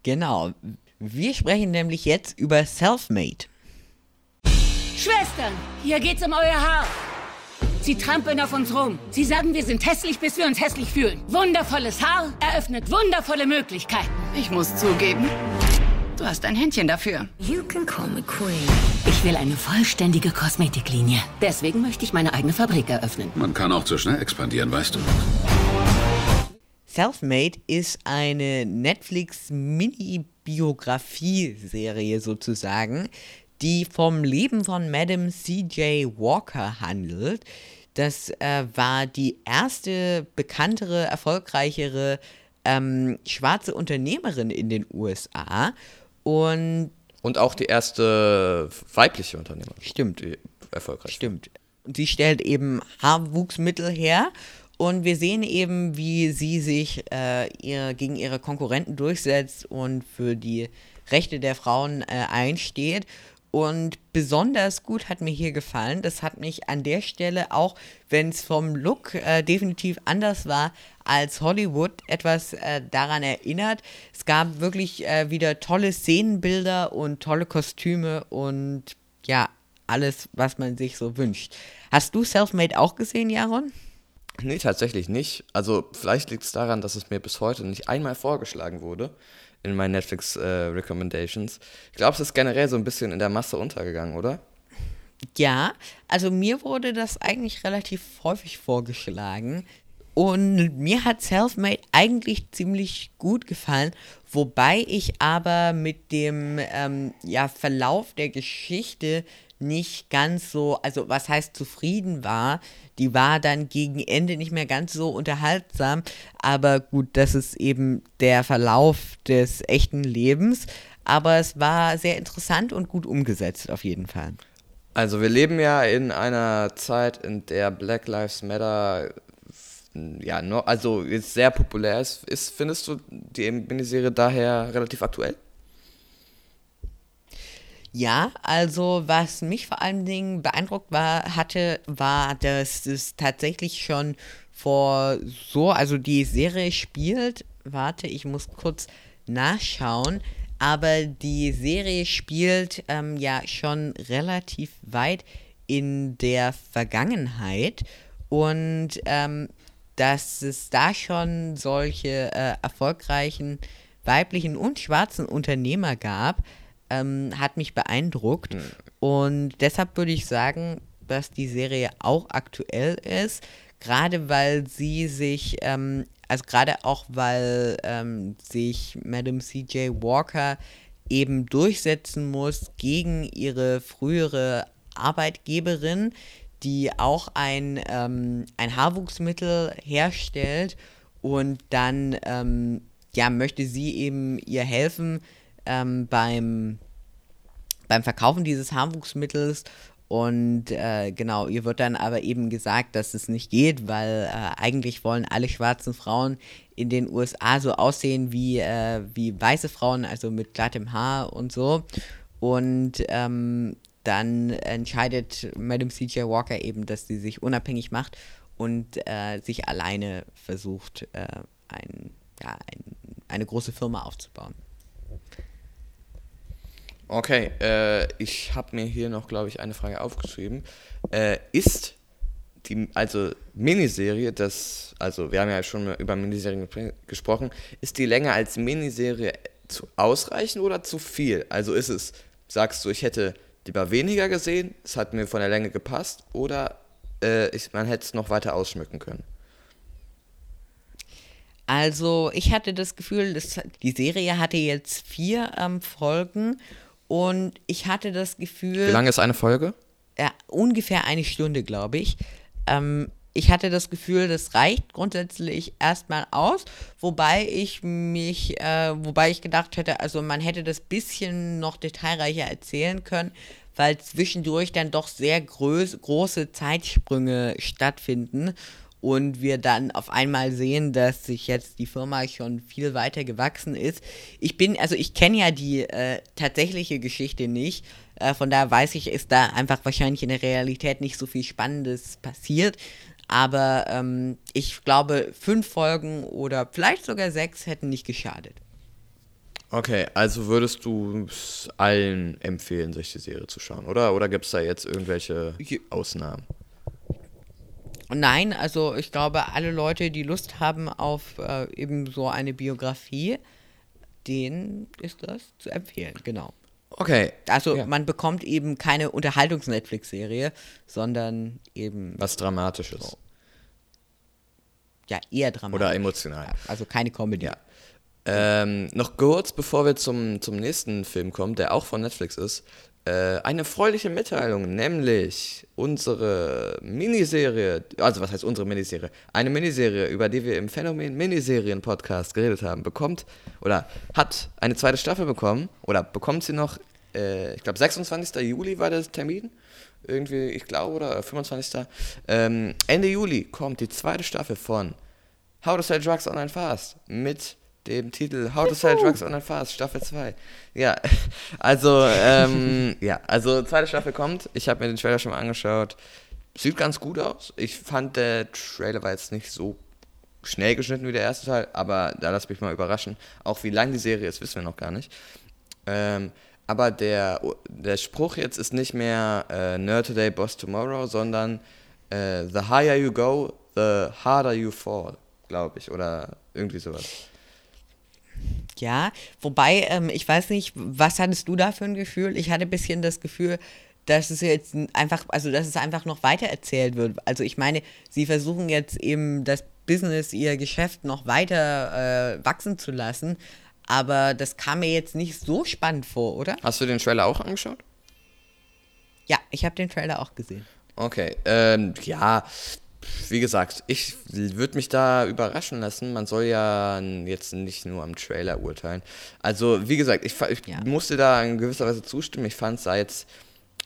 Genau. Wir sprechen nämlich jetzt über Selfmade. Schwestern, hier geht's um euer Haar. Sie trampeln auf uns rum. Sie sagen, wir sind hässlich, bis wir uns hässlich fühlen. Wundervolles Haar eröffnet wundervolle Möglichkeiten. Ich muss zugeben, du hast ein Händchen dafür. You can call me Queen. Ich will eine vollständige Kosmetiklinie. Deswegen möchte ich meine eigene Fabrik eröffnen. Man kann auch zu schnell expandieren, weißt du. Selfmade ist eine Netflix-Mini-Biografie-Serie sozusagen, die vom Leben von Madame C.J. Walker handelt. Das äh, war die erste bekanntere, erfolgreichere ähm, schwarze Unternehmerin in den USA und und auch die erste weibliche Unternehmerin. Stimmt. Erfolgreich. Stimmt. Sie stellt eben Haarwuchsmittel her und wir sehen eben, wie sie sich äh, ihr, gegen ihre Konkurrenten durchsetzt und für die Rechte der Frauen äh, einsteht. Und besonders gut hat mir hier gefallen, das hat mich an der Stelle, auch wenn es vom Look äh, definitiv anders war als Hollywood, etwas äh, daran erinnert. Es gab wirklich äh, wieder tolle Szenenbilder und tolle Kostüme und ja, alles, was man sich so wünscht. Hast du Selfmade auch gesehen, Jaron? Nee, tatsächlich nicht. Also vielleicht liegt es daran, dass es mir bis heute nicht einmal vorgeschlagen wurde in meinen Netflix äh, Recommendations. Ich glaube, es ist generell so ein bisschen in der Masse untergegangen, oder? Ja, also mir wurde das eigentlich relativ häufig vorgeschlagen. Und mir hat Selfmade eigentlich ziemlich gut gefallen, wobei ich aber mit dem ähm, ja, Verlauf der Geschichte nicht ganz so, also was heißt zufrieden war, die war dann gegen Ende nicht mehr ganz so unterhaltsam, aber gut, das ist eben der Verlauf des echten Lebens, aber es war sehr interessant und gut umgesetzt auf jeden Fall. Also wir leben ja in einer Zeit, in der Black Lives Matter ja, also jetzt sehr populär ist. ist findest du die Miniserie daher relativ aktuell? Ja, also was mich vor allen Dingen beeindruckt war, hatte, war, dass es tatsächlich schon vor so, also die Serie spielt, warte, ich muss kurz nachschauen, aber die Serie spielt ähm, ja schon relativ weit in der Vergangenheit und ähm, dass es da schon solche äh, erfolgreichen weiblichen und schwarzen Unternehmer gab, ähm, hat mich beeindruckt. Mhm. Und deshalb würde ich sagen, dass die Serie auch aktuell ist, gerade weil sie sich, ähm, also gerade auch weil ähm, sich Madame CJ Walker eben durchsetzen muss gegen ihre frühere Arbeitgeberin, die auch ein, ähm, ein Haarwuchsmittel herstellt und dann ähm, ja, möchte sie eben ihr helfen, ähm, beim, beim Verkaufen dieses Haarwuchsmittels und äh, genau, ihr wird dann aber eben gesagt, dass es nicht geht, weil äh, eigentlich wollen alle schwarzen Frauen in den USA so aussehen wie, äh, wie weiße Frauen, also mit glattem Haar und so. Und ähm, dann entscheidet Madame C.J. Walker eben, dass sie sich unabhängig macht und äh, sich alleine versucht, äh, ein, ja, ein, eine große Firma aufzubauen. Okay, äh, ich habe mir hier noch, glaube ich, eine Frage aufgeschrieben. Äh, ist die also Miniserie, das, also wir haben ja schon über Miniserien gespr- gesprochen, ist die Länge als Miniserie zu ausreichend oder zu viel? Also ist es, sagst du, ich hätte lieber weniger gesehen, es hat mir von der Länge gepasst, oder äh, ich, man hätte es noch weiter ausschmücken können? Also ich hatte das Gefühl, das, die Serie hatte jetzt vier ähm, Folgen und ich hatte das Gefühl... Wie lange ist eine Folge? Ja, ungefähr eine Stunde, glaube ich. Ähm, ich hatte das Gefühl, das reicht grundsätzlich erstmal aus, wobei ich mich, äh, wobei ich gedacht hätte, also man hätte das bisschen noch detailreicher erzählen können, weil zwischendurch dann doch sehr groß, große Zeitsprünge stattfinden und wir dann auf einmal sehen, dass sich jetzt die Firma schon viel weiter gewachsen ist. Ich bin, also ich kenne ja die äh, tatsächliche Geschichte nicht, äh, von daher weiß ich, ist da einfach wahrscheinlich in der Realität nicht so viel Spannendes passiert. Aber ähm, ich glaube, fünf Folgen oder vielleicht sogar sechs hätten nicht geschadet. Okay, also würdest du es allen empfehlen, sich die Serie zu schauen, oder? Oder gibt es da jetzt irgendwelche Ausnahmen? Nein, also ich glaube, alle Leute, die Lust haben auf äh, eben so eine Biografie, denen ist das zu empfehlen, genau. Okay. Also ja. man bekommt eben keine Unterhaltungs-Netflix-Serie, sondern eben. Was Dramatisches. Ja, eher dramatisch. Oder emotional. Also keine Comedy. Ja. Ähm, noch kurz, bevor wir zum, zum nächsten Film kommen, der auch von Netflix ist, eine erfreuliche Mitteilung, nämlich unsere Miniserie, also was heißt unsere Miniserie? Eine Miniserie, über die wir im Phänomen Miniserien-Podcast geredet haben, bekommt oder hat eine zweite Staffel bekommen oder bekommt sie noch, äh, ich glaube 26. Juli war der Termin, irgendwie, ich glaube, oder 25. Ähm, Ende Juli kommt die zweite Staffel von How to Sell Drugs Online Fast mit dem Titel How to Sell Drugs Online Fast, Staffel 2. Ja, also, ähm, ja, also zweite Staffel kommt. Ich habe mir den Trailer schon mal angeschaut. Sieht ganz gut aus. Ich fand, der Trailer war jetzt nicht so schnell geschnitten wie der erste Teil, aber da lass mich mal überraschen. Auch wie lang die Serie ist, wissen wir noch gar nicht. Ähm, aber der, der Spruch jetzt ist nicht mehr äh, Nerd Today, Boss Tomorrow, sondern äh, The higher you go, the harder you fall, glaube ich. Oder irgendwie sowas. Ja, wobei, ähm, ich weiß nicht, was hattest du da für ein Gefühl? Ich hatte ein bisschen das Gefühl, dass es jetzt einfach, also dass es einfach noch weiter erzählt wird. Also ich meine, sie versuchen jetzt eben das Business, ihr Geschäft noch weiter äh, wachsen zu lassen, aber das kam mir jetzt nicht so spannend vor, oder? Hast du den Trailer auch angeschaut? Ja, ich habe den Trailer auch gesehen. Okay, ähm, ja, wie gesagt, ich würde mich da überraschen lassen. Man soll ja jetzt nicht nur am Trailer urteilen. Also, wie gesagt, ich, ich ja. musste da in gewisser Weise zustimmen. Ich fand es da jetzt.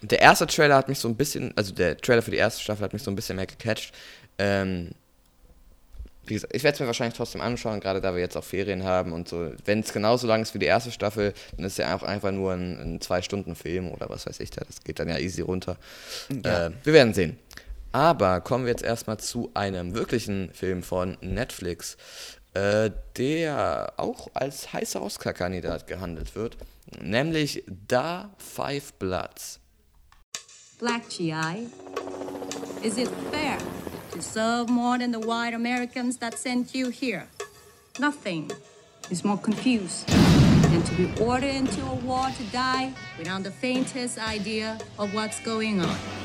Der erste Trailer hat mich so ein bisschen, also der Trailer für die erste Staffel hat mich so ein bisschen mehr gecatcht. Ähm, wie gesagt, ich werde es mir wahrscheinlich trotzdem anschauen, gerade da wir jetzt auch Ferien haben und so. Wenn es genauso lang ist wie die erste Staffel, dann ist es ja auch einfach nur ein, ein Zwei-Stunden-Film oder was weiß ich da. Das geht dann ja easy runter. Ja. Äh, wir werden sehen. Aber kommen wir jetzt erstmal zu einem wirklichen Film von Netflix, äh, der auch als heißer Oscar-Kandidat gehandelt wird, nämlich Da Five Bloods. Black GI, is it fair to serve more than the white Americans that sent you here? Nothing is more confused than to be ordered into a war to die without the faintest idea of what's going on.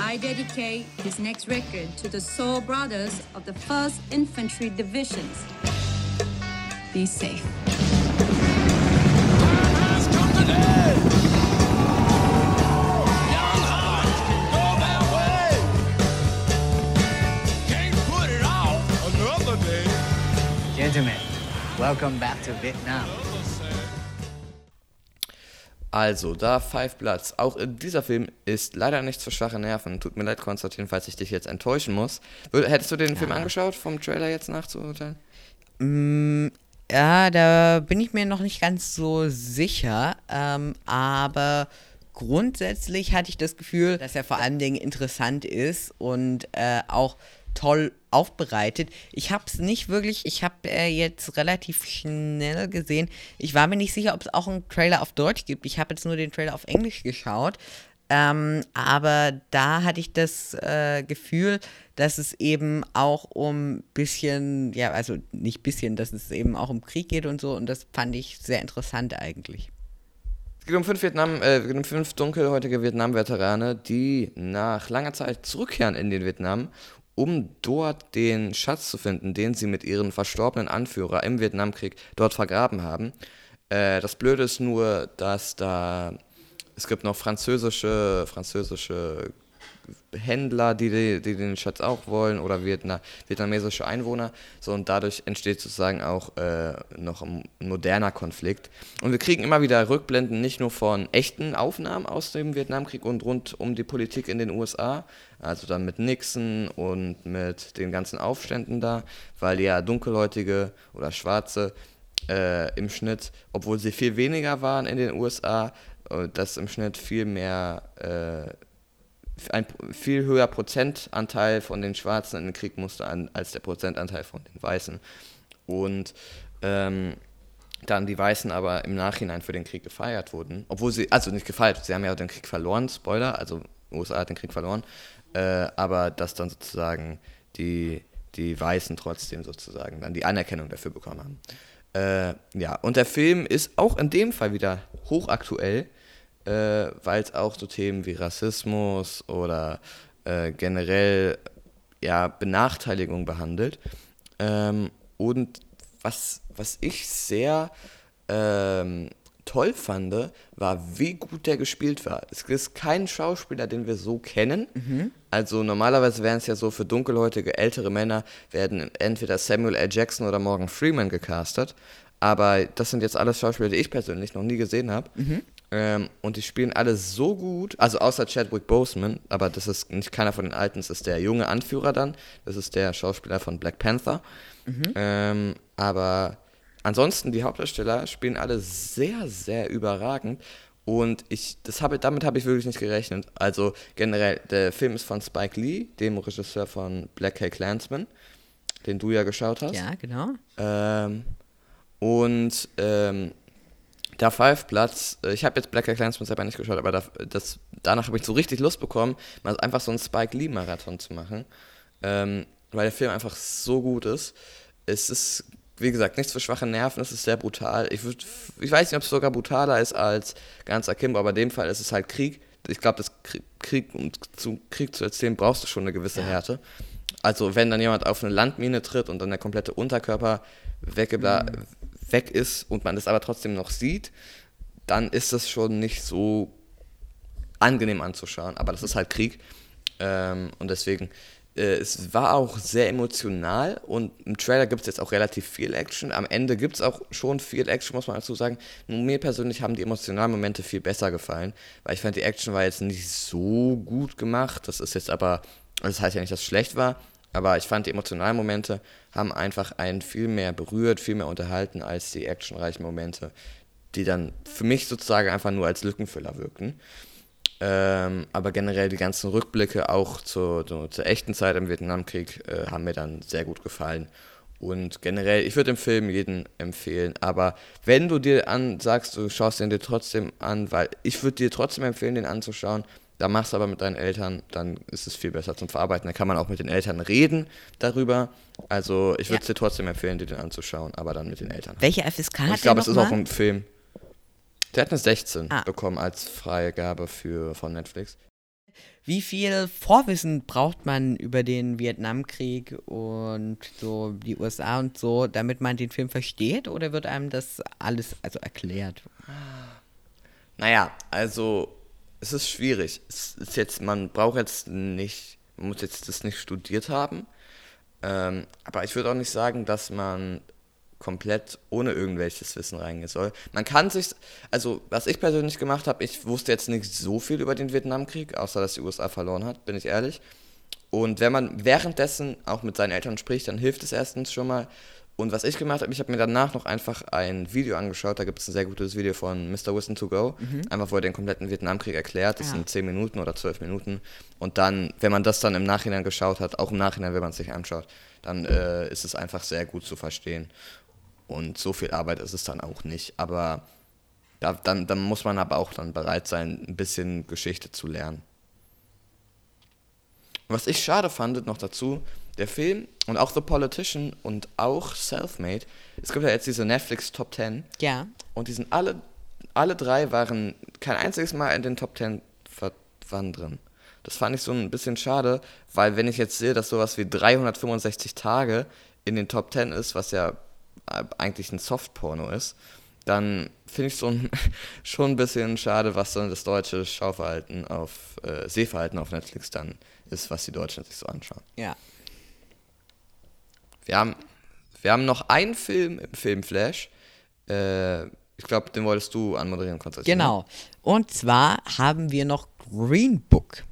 I dedicate this next record to the soul brothers of the 1st Infantry Divisions. Be safe. Gentlemen, welcome back to Vietnam. Also, da Five Bloods. Auch dieser Film ist leider nichts für schwache Nerven. Tut mir leid, Konstantin, falls ich dich jetzt enttäuschen muss. Hättest du den ja. Film angeschaut, vom Trailer jetzt nachzuurteilen? Mm, ja, da bin ich mir noch nicht ganz so sicher. Ähm, aber grundsätzlich hatte ich das Gefühl, dass er vor allen Dingen interessant ist und äh, auch toll aufbereitet. Ich habe es nicht wirklich, ich habe äh, jetzt relativ schnell gesehen. Ich war mir nicht sicher, ob es auch einen Trailer auf Deutsch gibt. Ich habe jetzt nur den Trailer auf Englisch geschaut. Ähm, aber da hatte ich das äh, Gefühl, dass es eben auch um bisschen, ja, also nicht bisschen, dass es eben auch um Krieg geht und so. Und das fand ich sehr interessant eigentlich. Es geht um fünf, Vietnam, äh, um fünf dunkelhäutige Vietnam-Veterane, die nach langer Zeit zurückkehren in den Vietnam, um dort den Schatz zu finden, den sie mit ihren verstorbenen Anführer im Vietnamkrieg dort vergraben haben. Äh, das Blöde ist nur, dass da es gibt noch französische, französische Händler, die, die, den Schatz auch wollen oder Vietna, vietnamesische Einwohner. So, und dadurch entsteht sozusagen auch äh, noch ein moderner Konflikt. Und wir kriegen immer wieder Rückblenden, nicht nur von echten Aufnahmen aus dem Vietnamkrieg und rund um die Politik in den USA, also dann mit Nixon und mit den ganzen Aufständen da, weil ja Dunkelhäutige oder Schwarze äh, im Schnitt, obwohl sie viel weniger waren in den USA, äh, dass im Schnitt viel mehr, äh, ein viel höher Prozentanteil von den Schwarzen in den Krieg musste an, als der Prozentanteil von den Weißen. Und ähm, dann die Weißen aber im Nachhinein für den Krieg gefeiert wurden, obwohl sie, also nicht gefeiert, sie haben ja den Krieg verloren, Spoiler, also USA hat den Krieg verloren, äh, aber dass dann sozusagen die, die Weißen trotzdem sozusagen dann die Anerkennung dafür bekommen haben. Äh, ja, und der Film ist auch in dem Fall wieder hochaktuell, äh, weil es auch so Themen wie Rassismus oder äh, generell ja, Benachteiligung behandelt. Ähm, und was, was ich sehr ähm, toll fand, war, wie gut der gespielt war. Es ist kein Schauspieler, den wir so kennen. Mhm. Also normalerweise wären es ja so für dunkelhäutige ältere Männer, werden entweder Samuel L. Jackson oder Morgan Freeman gecastet. Aber das sind jetzt alles Schauspieler, die ich persönlich noch nie gesehen habe. Mhm. Ähm, und die spielen alle so gut, also außer Chadwick Boseman, aber das ist nicht keiner von den Alten, das ist der junge Anführer dann, das ist der Schauspieler von Black Panther. Mhm. Ähm, aber ansonsten, die Hauptdarsteller spielen alle sehr, sehr überragend. Und ich, das habe, damit habe ich wirklich nicht gerechnet. Also generell, der Film ist von Spike Lee, dem Regisseur von Black Hawk Clansman, den du ja geschaut hast. Ja, genau. Ähm, und ähm, der Five-Platz, äh, ich habe jetzt Black Hawk Clansman selber nicht geschaut, aber da, das, danach habe ich so richtig Lust bekommen, mal einfach so einen Spike Lee-Marathon zu machen, ähm, weil der Film einfach so gut ist. Es ist, wie gesagt, nichts für schwache Nerven, es ist sehr brutal. Ich, würd, ich weiß nicht, ob es sogar brutaler ist als ganz Akimbo, aber in dem Fall ist es halt Krieg. Ich glaube, das Krieg, um zu Krieg zu erzählen, brauchst du schon eine gewisse Härte. Also wenn dann jemand auf eine Landmine tritt und dann der komplette Unterkörper weggebla mhm. weg ist und man das aber trotzdem noch sieht, dann ist das schon nicht so angenehm anzuschauen. Aber das ist halt Krieg. Ähm, und deswegen, es war auch sehr emotional und im Trailer gibt es jetzt auch relativ viel Action. Am Ende gibt es auch schon viel Action, muss man dazu sagen. Nur mir persönlich haben die emotionalen Momente viel besser gefallen, weil ich fand, die Action war jetzt nicht so gut gemacht. Das ist jetzt aber, das heißt ja nicht, dass es schlecht war, aber ich fand, die emotionalen Momente haben einfach einen viel mehr berührt, viel mehr unterhalten als die actionreichen Momente, die dann für mich sozusagen einfach nur als Lückenfüller wirkten. Ähm, aber generell die ganzen Rückblicke auch zur, zur, zur echten Zeit im Vietnamkrieg äh, haben mir dann sehr gut gefallen. Und generell, ich würde den Film jedem empfehlen, aber wenn du dir an sagst, du schaust den dir trotzdem an, weil ich würde dir trotzdem empfehlen, den anzuschauen, da machst du aber mit deinen Eltern, dann ist es viel besser zum Verarbeiten. Da kann man auch mit den Eltern reden darüber. Also ich würde es ja. dir trotzdem empfehlen, dir den anzuschauen, aber dann mit den Eltern. Welche FSK hat Ich glaube, es ist auch ein Film. Der hat eine 16 ah. bekommen als Freigabe für, von Netflix. Wie viel Vorwissen braucht man über den Vietnamkrieg und so die USA und so, damit man den Film versteht? Oder wird einem das alles also erklärt? Naja, also es ist schwierig. Es ist jetzt, man braucht jetzt nicht, man muss jetzt das nicht studiert haben. Ähm, aber ich würde auch nicht sagen, dass man komplett ohne irgendwelches Wissen reingehen soll. Man kann sich, also was ich persönlich gemacht habe, ich wusste jetzt nicht so viel über den Vietnamkrieg, außer dass die USA verloren hat, bin ich ehrlich. Und wenn man währenddessen auch mit seinen Eltern spricht, dann hilft es erstens schon mal. Und was ich gemacht habe, ich habe mir danach noch einfach ein Video angeschaut. Da gibt es ein sehr gutes Video von Mr. Winston to Go. Mhm. Einfach, wo er den kompletten Vietnamkrieg erklärt. Das Ja. sind 10 Minuten oder 12 Minuten. Und dann, wenn man das dann im Nachhinein geschaut hat, auch im Nachhinein, wenn man es sich anschaut, dann äh, ist es einfach sehr gut zu verstehen. Und so viel Arbeit ist es dann auch nicht. Aber Da, dann, dann muss man aber auch dann bereit sein, ein bisschen Geschichte zu lernen. Was ich schade fand noch dazu, der Film und auch The Politician und auch Selfmade, es gibt ja jetzt diese Netflix Top 10. Ja. Und die sind alle, alle drei waren kein einziges Mal in den Top 10 waren drin. Das fand ich so ein bisschen schade, weil wenn ich jetzt sehe, dass sowas wie 365 Tage in den Top 10 ist, was ja eigentlich ein Softporno ist, dann finde ich so ein, schon ein bisschen schade, was dann das deutsche Schauverhalten auf, äh, Sehverhalten auf Netflix dann ist, was die Deutschen sich so anschauen. Ja. Wir haben, wir haben noch einen Film im Filmflash. Äh, ich glaube, den wolltest du anmoderieren, Konstantin. Genau. Und zwar haben wir noch Green Book.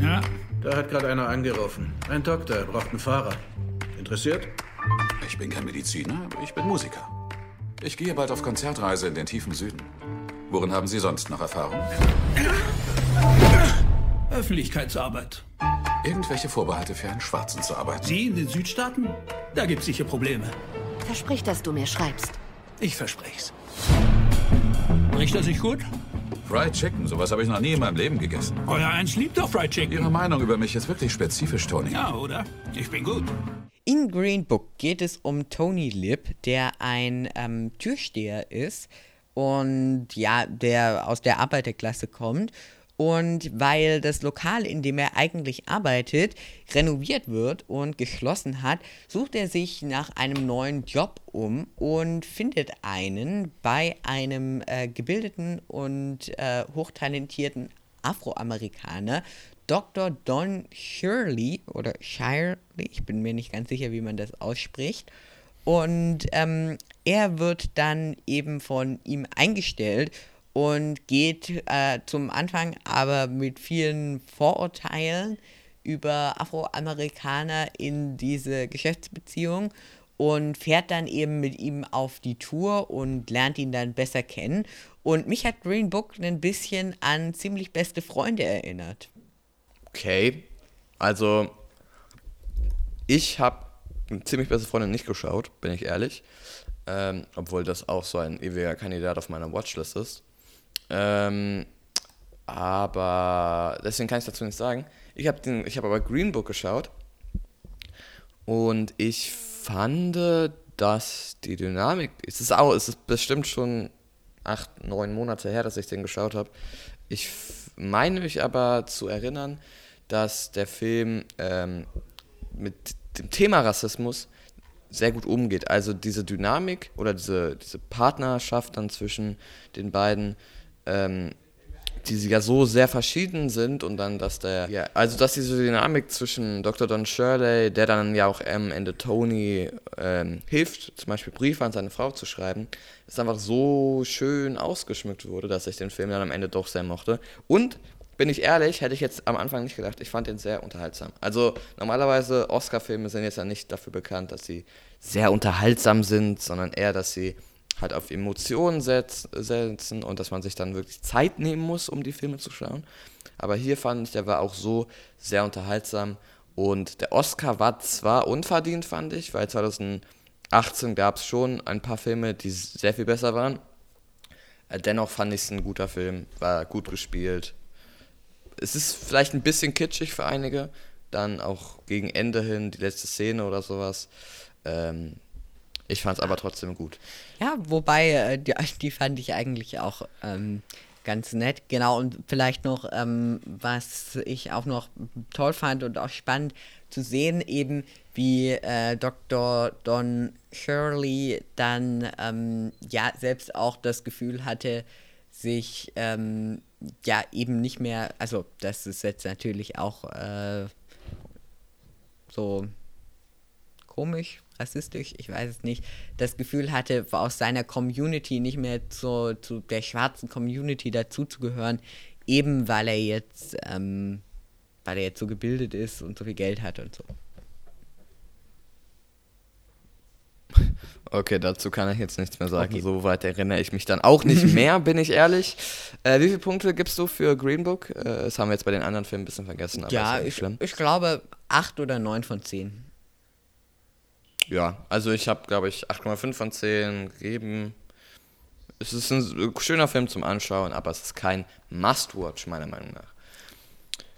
Ja, da hat gerade einer angerufen. Ein Doktor braucht einen Fahrer. Interessiert? Ich bin kein Mediziner, aber ich bin Musiker. Ich gehe bald auf Konzertreise in den tiefen Süden. Worin haben Sie sonst noch Erfahrung? Öffentlichkeitsarbeit. Irgendwelche Vorbehalte für einen Schwarzen zu arbeiten? Sie in den Südstaaten? Da gibt's sicher Probleme. Versprich, dass du mir schreibst. Ich versprich's. Riecht er sich gut? Fried Chicken, sowas habe ich noch nie in meinem Leben gegessen. Euer Eins liebt doch Fried Chicken. Ihre Meinung über mich ist wirklich spezifisch, Tony. Ja, oder? Ich bin gut. In Green Book geht es um Tony Lip, der ein ähm, Türsteher ist und ja, der aus der Arbeiterklasse kommt. Und weil das Lokal, in dem er eigentlich arbeitet, renoviert wird und geschlossen hat, sucht er sich nach einem neuen Job um und findet einen bei einem äh, gebildeten und äh, hochtalentierten Afroamerikaner, Dr. Don Shirley oder Shirley, ich bin mir nicht ganz sicher, wie man das ausspricht. Und ähm, er wird dann eben von ihm eingestellt und geht äh, zum Anfang aber mit vielen Vorurteilen über Afroamerikaner in diese Geschäftsbeziehung und fährt dann eben mit ihm auf die Tour und lernt ihn dann besser kennen. Und mich hat Green Book ein bisschen an ziemlich beste Freunde erinnert. Okay, also ich habe ziemlich beste Freunde nicht geschaut, bin ich ehrlich. Ähm, obwohl das auch so ein ewiger Kandidat auf meiner Watchlist ist. Ähm, aber deswegen kann ich dazu nichts sagen. Ich habe hab aber Green Book geschaut und ich fand, dass die Dynamik, es ist auch, es ist bestimmt schon acht, neun Monate her, dass ich den geschaut habe. Ich meine mich aber zu erinnern, dass der Film ähm, mit dem Thema Rassismus sehr gut umgeht. Also diese Dynamik oder diese, diese Partnerschaft dann zwischen den beiden, ähm, die ja so sehr verschieden sind und dann, dass der, ja, also dass diese Dynamik zwischen Dr. Don Shirley, der dann ja auch am Ende Tony ähm, hilft, zum Beispiel Briefe an seine Frau zu schreiben, ist einfach so schön ausgeschmückt wurde, dass ich den Film dann am Ende doch sehr mochte. Und bin ich ehrlich, hätte ich jetzt am Anfang nicht gedacht. Ich fand den sehr unterhaltsam. Also normalerweise Oscar-Filme sind jetzt ja nicht dafür bekannt, dass sie sehr unterhaltsam sind, sondern eher, dass sie halt auf Emotionen setz, setzen und dass man sich dann wirklich Zeit nehmen muss, um die Filme zu schauen. Aber hier fand ich, der war auch so sehr unterhaltsam und der Oscar war zwar unverdient, fand ich, weil 2018 gab es schon ein paar Filme, die sehr viel besser waren. Äh, dennoch fand ich es ein guter Film, war gut gespielt, es ist vielleicht ein bisschen kitschig für einige, dann auch gegen Ende hin, die letzte Szene oder sowas. Ähm, ich fand es aber trotzdem gut. Ja, wobei, äh, die, die, fand ich eigentlich auch ähm, ganz nett. Genau, und vielleicht noch, ähm, was ich auch noch toll fand und auch spannend zu sehen, eben wie äh, Dr. Don Shirley dann ähm, ja selbst auch das Gefühl hatte, sich ähm, ja eben nicht mehr, also das ist jetzt natürlich auch äh, so komisch, rassistisch, ich weiß es nicht, das Gefühl hatte, aus seiner Community nicht mehr zu, zu der schwarzen Community dazuzugehören, eben weil er jetzt, ähm, weil er jetzt so gebildet ist und so viel Geld hat und so. Okay, dazu kann ich jetzt nichts mehr sagen. Okay. Soweit erinnere ich mich dann auch nicht mehr, bin ich ehrlich. Äh, wie viele Punkte gibst du für Green Book? Äh, das haben wir jetzt bei den anderen Filmen ein bisschen vergessen. ja, ja ich, ich, glaube acht oder neun von zehn. Ja, also ich habe, glaube ich, 8,5 von 10 gegeben. Es ist ein schöner Film zum Anschauen, aber es ist kein Must-Watch, meiner Meinung nach.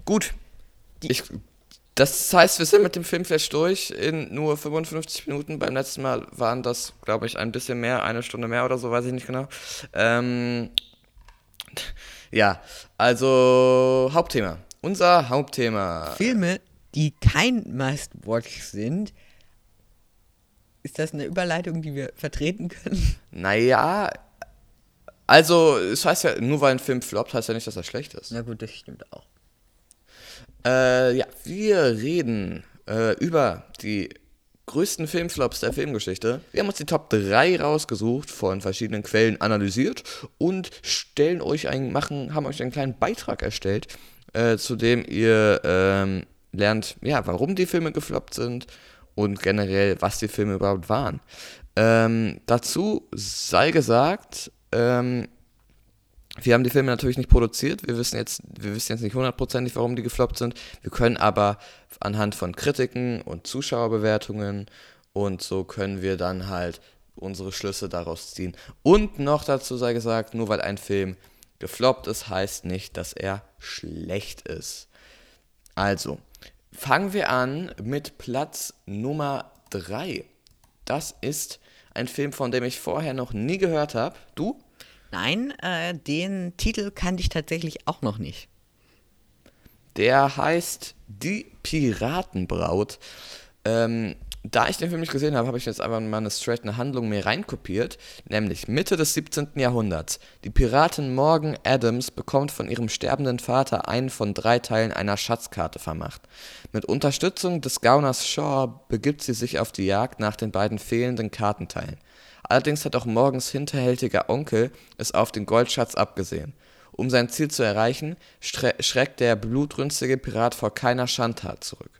Gut. Ich, das heißt, wir sind mit dem Film vielleicht durch in nur 55 Minuten. Beim letzten Mal waren das, glaube ich, ein bisschen mehr, eine Stunde mehr oder so, weiß ich nicht genau. Ähm, ja, also Hauptthema. Unser Hauptthema. Filme, die kein Must-Watch sind. Ist das eine Überleitung, die wir vertreten können? Naja, also es heißt ja, nur weil ein Film floppt, heißt ja nicht, dass er schlecht ist. Na gut, das stimmt auch. Äh, ja, wir reden äh, über die größten Filmflops der Filmgeschichte. Wir haben uns die Top 3 rausgesucht, von verschiedenen Quellen analysiert und stellen euch einen, machen, haben euch einen kleinen Beitrag erstellt, äh, zu dem ihr ähm, lernt, ja, warum die Filme gefloppt sind und generell, was die Filme überhaupt waren. Ähm, dazu sei gesagt, ähm, wir haben die Filme natürlich nicht produziert. Wir wissen jetzt, wir wissen jetzt nicht hundertprozentig, warum die gefloppt sind. Wir können aber anhand von Kritiken und Zuschauerbewertungen und so können wir dann halt unsere Schlüsse daraus ziehen. Und noch dazu sei gesagt, nur weil ein Film gefloppt ist, heißt nicht, dass er schlecht ist. Also, fangen wir an mit Platz Nummer 3. Das ist ein Film, von dem ich vorher noch nie gehört habe. Du? Nein, äh, den Titel kannte ich tatsächlich auch noch nicht. Der heißt Die Piratenbraut. Ähm, da ich den Film nicht gesehen habe, habe ich jetzt einfach mal eine straight eine Handlung mehr reinkopiert, nämlich Mitte des 17. Jahrhunderts. Die Piratin Morgan Adams bekommt von ihrem sterbenden Vater einen von drei Teilen einer Schatzkarte vermacht. Mit Unterstützung des Gauners Shaw begibt sie sich auf die Jagd nach den beiden fehlenden Kartenteilen. Allerdings hat auch Morgans hinterhältiger Onkel es auf den Goldschatz abgesehen. Um sein Ziel zu erreichen, schreckt der blutrünstige Pirat vor keiner Schandtat zurück.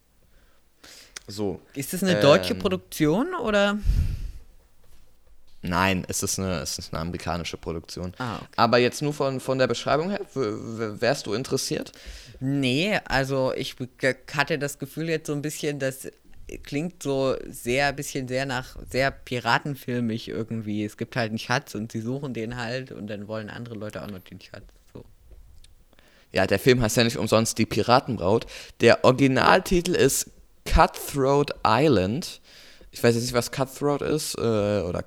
So. Ist das eine ähm, deutsche Produktion oder? Nein, es ist eine, es ist eine amerikanische Produktion. Ah, okay. Aber jetzt nur von, von der Beschreibung her, wärst du interessiert? Nee, also ich hatte das Gefühl jetzt so ein bisschen, das klingt so sehr, bisschen sehr nach, sehr piratenfilmig irgendwie. Es gibt halt einen Schatz und sie suchen den halt und dann wollen andere Leute auch noch den Schatz. So. Ja, der Film heißt ja nicht umsonst Die Piratenbraut. Der Originaltitel ist Cutthroat Island. Ich weiß jetzt nicht, was Cutthroat ist. Äh, oder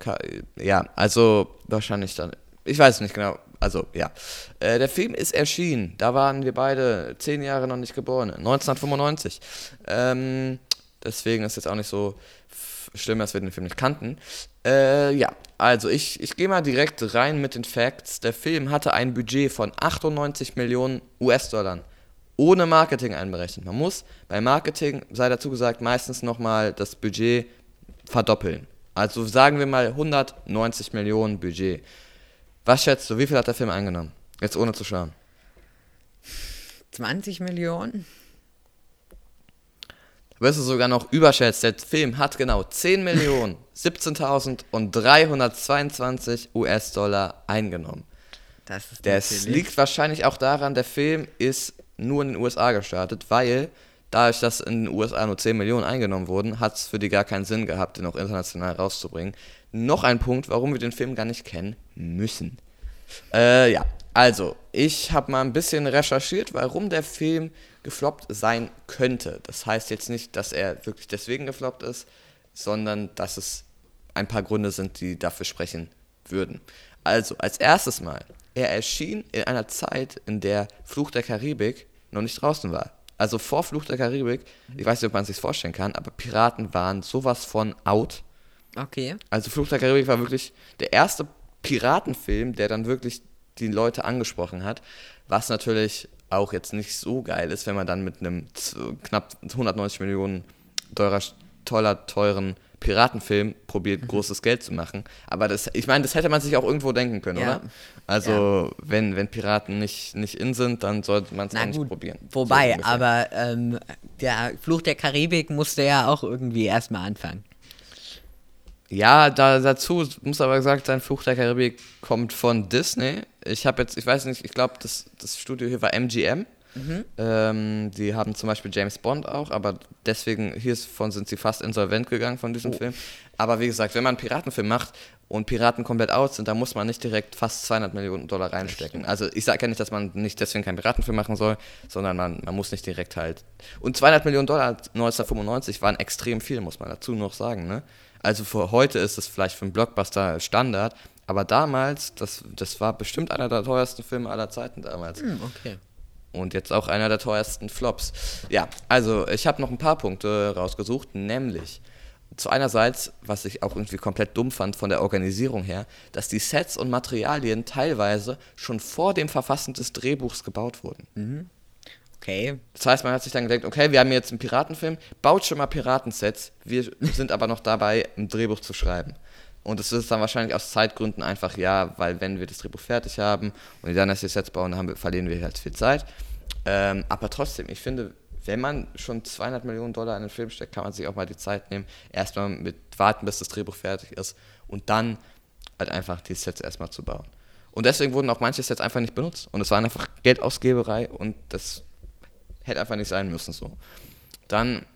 ja, also wahrscheinlich dann. Ich weiß nicht genau. Also, ja. Äh, der Film ist erschienen. Da waren wir beide zehn Jahre noch nicht geboren. 1995. Ähm, deswegen ist jetzt auch nicht so schlimm, dass wir den Film nicht kannten. Äh, ja, also ich, ich gehe mal direkt rein mit den Facts. Der Film hatte ein Budget von 98 Millionen US-Dollar ohne Marketing einberechnet. Man muss bei Marketing, sei dazu gesagt, meistens nochmal das Budget verdoppeln. Also sagen wir mal 190 Millionen Budget. Was schätzt du, wie viel hat der Film eingenommen? Jetzt ohne zu schauen. 20 Millionen? wirst du sogar noch überschätzt. Der Film hat genau 10 Millionen 17.322 US-Dollar eingenommen. Das das liegt wahrscheinlich auch daran, der Film ist nur in den USA gestartet, weil dadurch, dass in den USA nur 10 Millionen eingenommen wurden, hat es für die gar keinen Sinn gehabt, den auch international rauszubringen. Noch ein Punkt, warum wir den Film gar nicht kennen müssen. Äh, ja, also, ich habe mal ein bisschen recherchiert, warum der Film gefloppt sein könnte. Das heißt jetzt nicht, dass er wirklich deswegen gefloppt ist, sondern dass es ein paar Gründe sind, die dafür sprechen würden. Also, als erstes Mal, er erschien in einer Zeit, in der Fluch der Karibik noch nicht draußen war. Also vor Fluch der Karibik, ich weiß nicht, ob man es sich vorstellen kann, aber Piraten waren sowas von out. Okay. Also Fluch der Karibik war wirklich der erste Piratenfilm, der dann wirklich die Leute angesprochen hat, was natürlich auch jetzt nicht so geil ist, wenn man dann mit einem knapp 190 Millionen teurer, toller, teuren Piratenfilm probiert, mhm. großes Geld zu machen. Aber das, ich meine, das hätte man sich auch irgendwo denken können, ja. oder? Also, ja. wenn, wenn Piraten nicht, nicht in sind, dann sollte man es auch nicht probieren. Wobei, so aber ähm, der Fluch der Karibik musste ja auch irgendwie erstmal anfangen. Ja, da, dazu muss aber gesagt sein, Fluch der Karibik kommt von Disney. Ich habe jetzt, ich weiß nicht, ich glaube, das, das Studio hier war MGM. Mhm. Ähm, die haben zum Beispiel James Bond auch, aber deswegen, hiervon sind sie fast insolvent gegangen von diesem Oh. Film. Aber wie gesagt, wenn man einen Piratenfilm macht und Piraten komplett out sind, dann muss man nicht direkt fast 200 Millionen Dollar reinstecken. Also ich sage ja nicht, dass man nicht deswegen keinen Piratenfilm machen soll, sondern man, man muss nicht direkt halt. Und 200 Millionen Dollar 1995 waren extrem viel, muss man dazu noch sagen. Ne? Also für heute ist es vielleicht für einen Blockbuster Standard, aber damals, das, das war bestimmt einer der teuersten Filme aller Zeiten damals. Hm, okay. Und jetzt auch einer der teuersten Flops. Ja, also ich habe noch ein paar Punkte rausgesucht, nämlich zu einerseits, was ich auch irgendwie komplett dumm fand von der Organisierung her, dass die Sets und Materialien teilweise schon vor dem Verfassen des Drehbuchs gebaut wurden. Mhm. Okay. Das heißt, man hat sich dann gedacht, okay, wir haben jetzt einen Piratenfilm, baut schon mal Piratensets, wir sind aber noch dabei, ein Drehbuch zu schreiben. Und es ist dann wahrscheinlich aus Zeitgründen einfach, ja, weil wenn wir das Drehbuch fertig haben und die dann erst die Sets bauen, dann haben wir, verlieren wir halt viel Zeit. Ähm, aber trotzdem, ich finde, wenn man schon 200 Millionen Dollar in einen Film steckt, kann man sich auch mal die Zeit nehmen, erstmal mit warten, bis das Drehbuch fertig ist und dann halt einfach die Sets erstmal zu bauen. Und deswegen wurden auch manche Sets einfach nicht benutzt. Und es war einfach Geldausgeberei und das hätte einfach nicht sein müssen so. Dann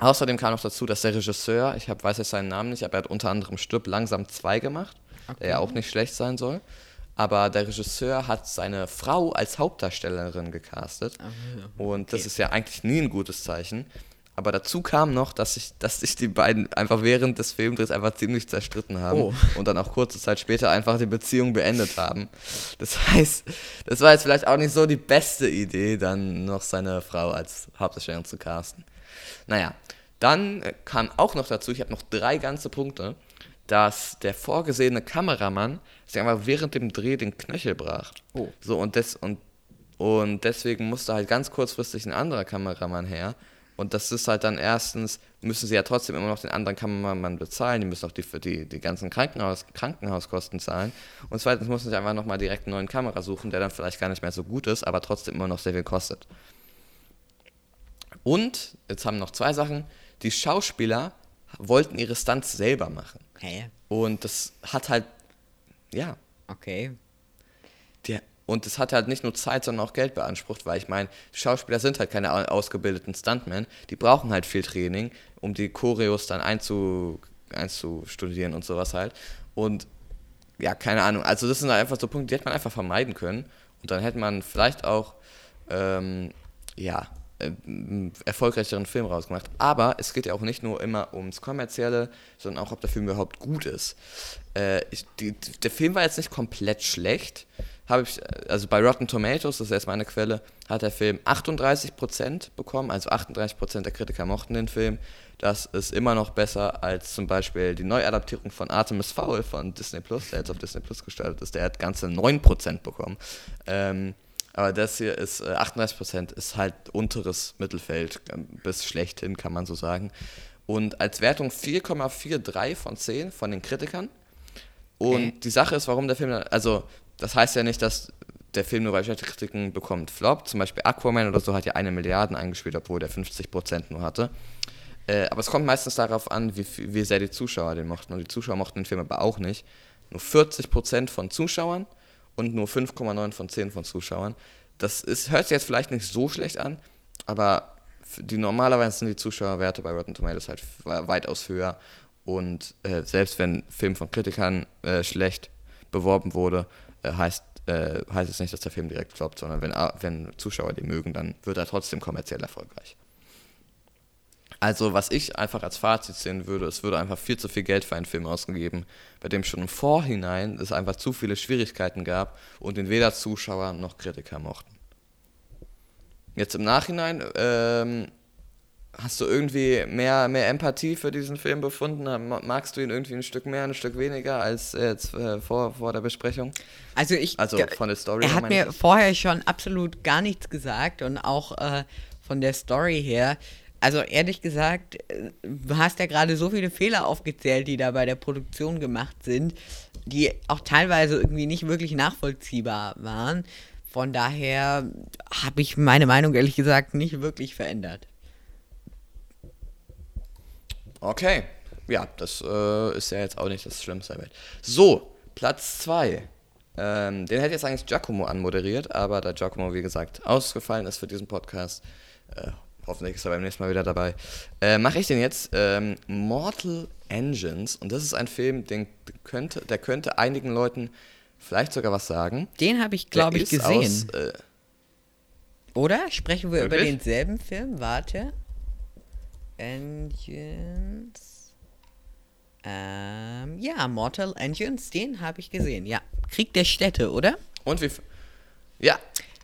außerdem kam noch dazu, dass der Regisseur, ich hab, weiß jetzt seinen Namen nicht, aber er hat unter anderem Stirb langsam 2 gemacht, der ja auch nicht schlecht sein soll. Aber der Regisseur hat seine Frau als Hauptdarstellerin gecastet. Und das ist ja eigentlich nie ein gutes Zeichen. Aber dazu kam noch, dass sich, dass sich die beiden einfach während des Filmdrehs einfach ziemlich zerstritten haben Oh. und dann auch kurze Zeit später einfach die Beziehung beendet haben. Das heißt, das war jetzt vielleicht auch nicht so die beste Idee, dann noch seine Frau als Hauptdarstellerin zu casten. Naja, dann äh, kam auch noch dazu, ich habe noch drei ganze Punkte, dass der vorgesehene Kameramann sich einfach während dem Dreh den Knöchel brach. Oh. So, und, des, und, und deswegen musste halt ganz kurzfristig ein anderer Kameramann her. Und das ist halt dann erstens, müssen sie ja trotzdem immer noch den anderen Kameramann bezahlen, die müssen auch die, für die, die ganzen Krankenhaus, Krankenhauskosten zahlen. Und zweitens mussten sie einfach nochmal direkt einen neuen Kamera suchen, der dann vielleicht gar nicht mehr so gut ist, aber trotzdem immer noch sehr viel kostet. Und, jetzt haben noch zwei Sachen, die Schauspieler wollten ihre Stunts selber machen. Hä? Und das hat halt, ja. Okay. Der, und das hat halt nicht nur Zeit, sondern auch Geld beansprucht, weil ich meine, Schauspieler sind halt keine au- ausgebildeten Stuntmen, die brauchen halt viel Training, um die Choreos dann einzu, einzustudieren und sowas halt. Und ja, keine Ahnung, also das sind halt einfach so Punkte, die hätte man einfach vermeiden können. Und dann hätte man vielleicht auch, ähm, ja, erfolgreicheren Film rausgemacht. Aber es geht ja auch nicht nur immer ums Kommerzielle, sondern auch, ob der Film überhaupt gut ist. Äh, ich, die, der Film war jetzt nicht komplett schlecht. Habe ich, also bei Rotten Tomatoes, das ist jetzt meine Quelle, hat der Film 38% bekommen, also 38% der Kritiker mochten den Film. Das ist immer noch besser als zum Beispiel die Neuadaptierung von Artemis Fowl von Disney Plus, der jetzt auf Disney Plus gestartet ist. Der hat ganze 9% bekommen. Ähm, aber das hier ist äh, 38% ist halt unteres Mittelfeld ähm, bis schlechthin, kann man so sagen. Und als Wertung 4,43 von 10 von den Kritikern. Und Okay. die Sache ist, warum der Film, dann- also das heißt ja nicht, dass der Film nur bei schlechten Kritiken bekommt Flop. Zum Beispiel Aquaman oder so hat ja eine Milliarde eingespielt, obwohl der 50% nur hatte. Äh, aber es kommt meistens darauf an, wie, wie sehr die Zuschauer den mochten. Und die Zuschauer mochten den Film aber auch nicht. Nur 40% von Zuschauern und nur 5,9 von 10 von Zuschauern. Das ist, hört sich jetzt vielleicht nicht so schlecht an, aber die normalerweise sind die Zuschauerwerte bei Rotten Tomatoes halt weitaus höher. Und äh, selbst wenn Film von Kritikern äh, schlecht beworben wurde, äh, heißt, äh, heißt es nicht, dass der Film direkt floppt, sondern wenn, A- wenn Zuschauer den mögen, dann wird er trotzdem kommerziell erfolgreich. Also, was ich einfach als Fazit sehen würde, es würde einfach viel zu viel Geld für einen Film ausgegeben, bei dem schon im Vorhinein es einfach zu viele Schwierigkeiten gab und den weder Zuschauer noch Kritiker mochten. Jetzt im Nachhinein, ähm, hast du irgendwie mehr, mehr Empathie für diesen Film befunden? Ma- Magst du ihn irgendwie ein Stück mehr, ein Stück weniger als jetzt äh, vor, vor der Besprechung? Also ich. Also von der Story Er hat mir vorher schon absolut gar nichts gesagt und auch äh, von der Story her. Also ehrlich gesagt, äh, du hast ja gerade so viele Fehler aufgezählt, die da bei der Produktion gemacht sind, die auch teilweise irgendwie nicht wirklich nachvollziehbar waren. Von daher habe ich meine Meinung ehrlich gesagt nicht wirklich verändert. Okay, ja, das äh, ist ja jetzt auch nicht das Schlimmste der Welt. So, Platz 2. Ähm, den hätte jetzt eigentlich Giacomo anmoderiert, aber da Giacomo, wie gesagt, ausgefallen ist für diesen Podcast, äh, hoffentlich ist er beim nächsten Mal wieder dabei, äh, mache ich den jetzt. Ähm, Mortal Engines. Und das ist ein Film, den könnte, der könnte einigen Leuten vielleicht sogar was sagen. Den habe ich, glaube ich, gesehen. Aus, äh, Oder? Sprechen wir über Wirklich? denselben Film? Warte. Engines. Ähm, ja, Mortal Engines, den habe ich gesehen. Ja. Krieg der Städte, oder? und wie. Ja.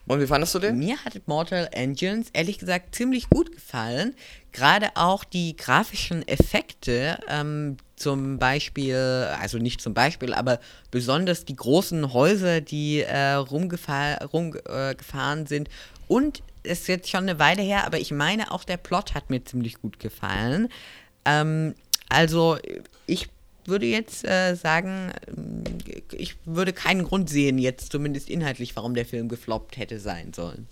Und wie fandest du den? Mir hat Mortal Engines ehrlich gesagt ziemlich gut gefallen. Gerade auch die grafischen Effekte, ähm, zum Beispiel, also nicht zum Beispiel, aber besonders die großen Häuser, die äh, rumgefahr, rumgefahren äh, sind. Und es ist jetzt schon eine Weile her, aber ich meine auch der Plot hat mir ziemlich gut gefallen. Ähm, also ich würde jetzt äh, sagen, ähm, ich würde keinen Grund sehen, jetzt zumindest inhaltlich, warum der Film gefloppt hätte sein sollen.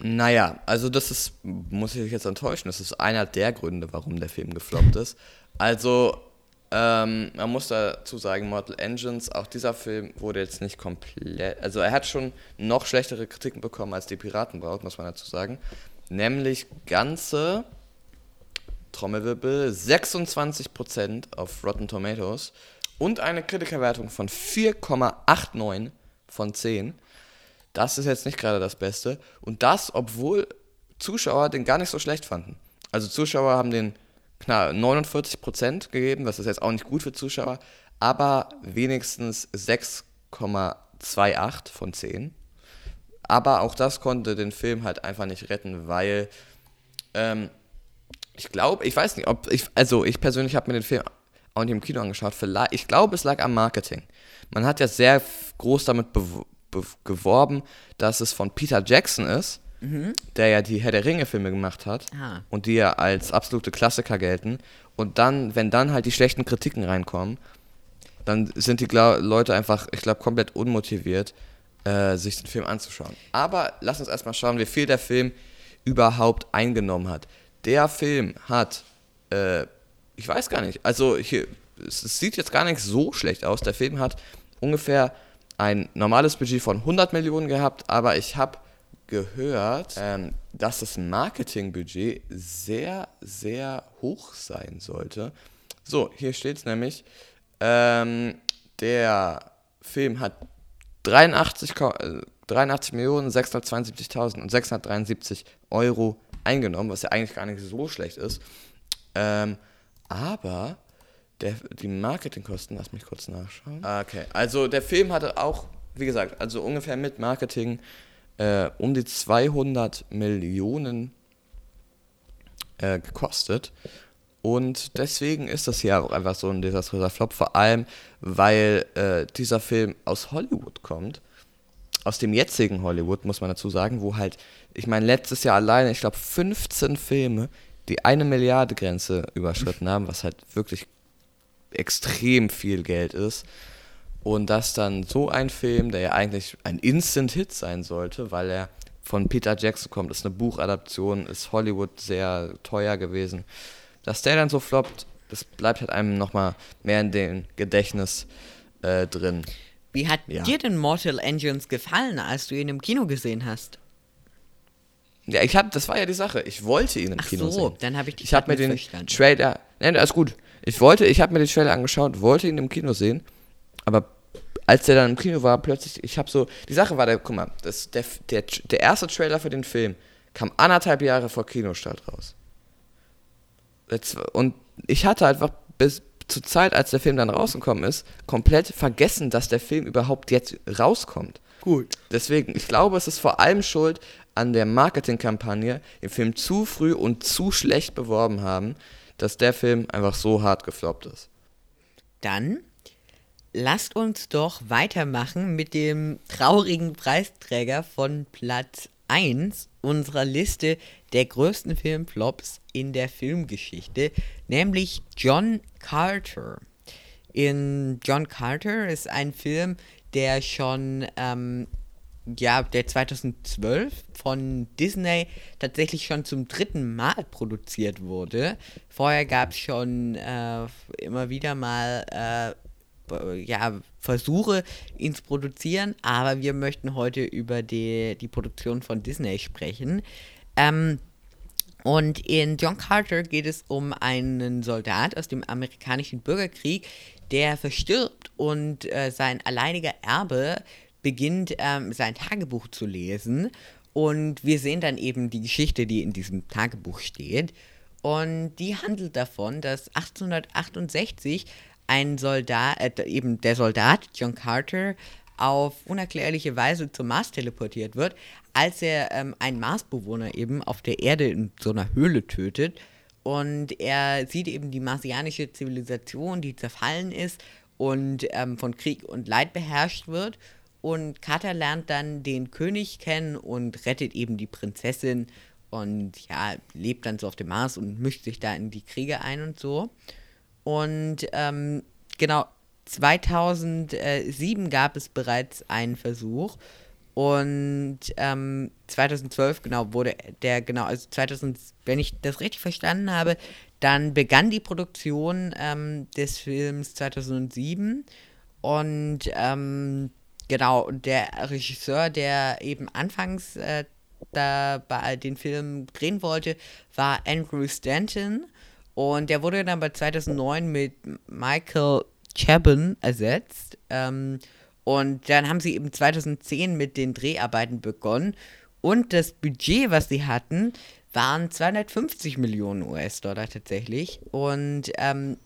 Naja, also das ist, muss ich dich jetzt enttäuschen, das ist einer der Gründe, warum der Film gefloppt ist. Also, ähm, man muss dazu sagen, Mortal Engines, auch dieser Film wurde jetzt nicht komplett, also er hat schon noch schlechtere Kritiken bekommen als die Piratenbraut, muss man dazu sagen. Nämlich ganze, Trommelwirbel, 26% auf Rotten Tomatoes und eine Kritikerwertung von 4,89 von 10. Das ist jetzt nicht gerade das Beste. Und das, obwohl Zuschauer den gar nicht so schlecht fanden. Also Zuschauer haben den knapp 49% gegeben, das ist jetzt auch nicht gut für Zuschauer, aber wenigstens 6,28 von 10. Aber auch das konnte den Film halt einfach nicht retten, weil ähm, ich glaube, ich weiß nicht, ob ich, also ich persönlich habe mir den Film auch nicht im Kino angeschaut. Vielleicht, ich glaube, es lag am Marketing. Man hat ja sehr groß damit geworben, dass es von Peter Jackson ist, Mhm. der ja die Herr der Ringe-Filme gemacht hat Ah. und die ja als absolute Klassiker gelten. Und dann, wenn dann halt die schlechten Kritiken reinkommen, dann sind die Leute einfach, ich glaube, komplett unmotiviert, äh, sich den Film anzuschauen. Aber lass uns erstmal schauen, wie viel der Film überhaupt eingenommen hat. Der Film hat, äh, ich weiß gar nicht, also hier, es, sieht jetzt gar nicht so schlecht aus. Der Film hat ungefähr ein normales Budget von 100 Millionen gehabt, aber ich habe gehört, ähm, dass das Marketingbudget sehr, sehr hoch sein sollte. So, hier steht es nämlich, ähm, der Film hat 83, Ko- äh, 83 Millionen 672.000 und 673 Euro eingenommen, was ja eigentlich gar nicht so schlecht ist. Ähm, aber der, die Marketingkosten, lass mich kurz nachschauen. Ah, Okay, also der Film hatte auch, wie gesagt, also ungefähr mit Marketing äh, um die 200 Millionen äh, gekostet. Und deswegen ist das hier auch einfach so ein desaströser Flop, vor allem weil äh, dieser Film aus Hollywood kommt. Aus dem jetzigen Hollywood, muss man dazu sagen, wo halt, ich meine, letztes Jahr alleine, ich glaube, 15 Filme die eine Milliarde Grenze überschritten haben, was halt wirklich extrem viel Geld ist. Und dass dann so ein Film, der ja eigentlich ein Instant-Hit sein sollte, weil er von Peter Jackson kommt, ist eine Buchadaption, ist Hollywood sehr teuer gewesen, dass der dann so floppt, das bleibt halt einem nochmal mehr in dem Gedächtnis äh, drin. Wie hat Ja. dir denn Mortal Engines gefallen, als du ihn im Kino gesehen hast? Ja, ich hab, das war ja die Sache. Ich wollte ihn im Ach Kino so, sehen. dann habe ich Ich habe mir den missverstanden. Trailer. Nein, alles gut. Ich wollte, ich habe mir den Trailer angeschaut, wollte ihn im Kino sehen, aber als der dann im Kino war, plötzlich, ich habe so, die Sache war, der, guck mal, das, der, der, der erste Trailer für den Film kam anderthalb Jahre vor Kinostart raus. Jetzt, und ich hatte einfach bis zur Zeit, als der Film dann rausgekommen ist, komplett vergessen, dass der Film überhaupt jetzt rauskommt. Gut. Deswegen, ich glaube, es ist vor allem schuld an der Marketingkampagne, den Film zu früh und zu schlecht beworben haben, dass der Film einfach so hart gefloppt ist. Dann lasst uns doch weitermachen mit dem traurigen Preisträger von Platz 1 unserer Liste der größten Filmflops in der Filmgeschichte, nämlich John Carter. In John Carter ist ein Film, der schon, ähm, ja, der 2012 von Disney tatsächlich schon zum dritten Mal produziert wurde. Vorher gab es schon äh, immer wieder mal äh, ja, Versuche, ihn zu produzieren, aber wir möchten heute über die, die Produktion von Disney sprechen. Ähm, und in John Carter geht es um einen Soldat aus dem amerikanischen Bürgerkrieg, der verstirbt und äh, sein alleiniger Erbe beginnt, ähm, sein Tagebuch zu lesen. Und wir sehen dann eben die Geschichte, die in diesem Tagebuch steht. Und die handelt davon, dass 1868 ein Soldat, äh, eben der Soldat John Carter, auf unerklärliche Weise zum Mars teleportiert wird, als er ähm, einen Marsbewohner eben auf der Erde in so einer Höhle tötet. Und er sieht eben die marsianische Zivilisation, die zerfallen ist und ähm, von Krieg und Leid beherrscht wird. Und Carter lernt dann den König kennen und rettet eben die Prinzessin und ja, lebt dann so auf dem Mars und mischt sich da in die Kriege ein und so. Und ähm, genau, 2007 gab es bereits einen Versuch und ähm, 2012 genau wurde der genau also 2000 wenn ich das richtig verstanden habe dann begann die Produktion ähm, des Films 2007 und ähm, genau der Regisseur der eben anfangs äh, da bei den Film drehen wollte war Andrew Stanton und der wurde dann bei 2009 mit Michael Chabon ersetzt. Ähm, und dann haben sie eben 2010 mit den Dreharbeiten begonnen. Und das Budget, was sie hatten, waren 250 Millionen US-Dollar tatsächlich. Und ähm,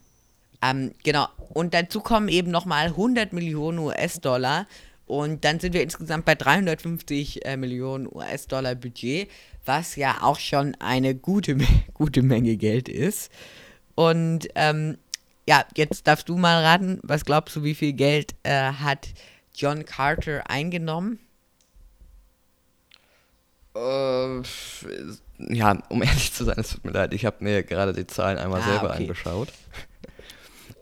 ähm, genau, und dazu kommen eben nochmal 100 Millionen US-Dollar. Und dann sind wir insgesamt bei 350 äh, Millionen US-Dollar Budget, was ja auch schon eine gute, gute Menge Geld ist. Und ähm, ja, jetzt darfst du mal raten, was glaubst du, wie viel Geld äh, hat John Carter eingenommen? Äh, ja, um ehrlich zu sein, es tut mir leid, ich habe mir gerade die Zahlen einmal ah, selber okay. angeschaut.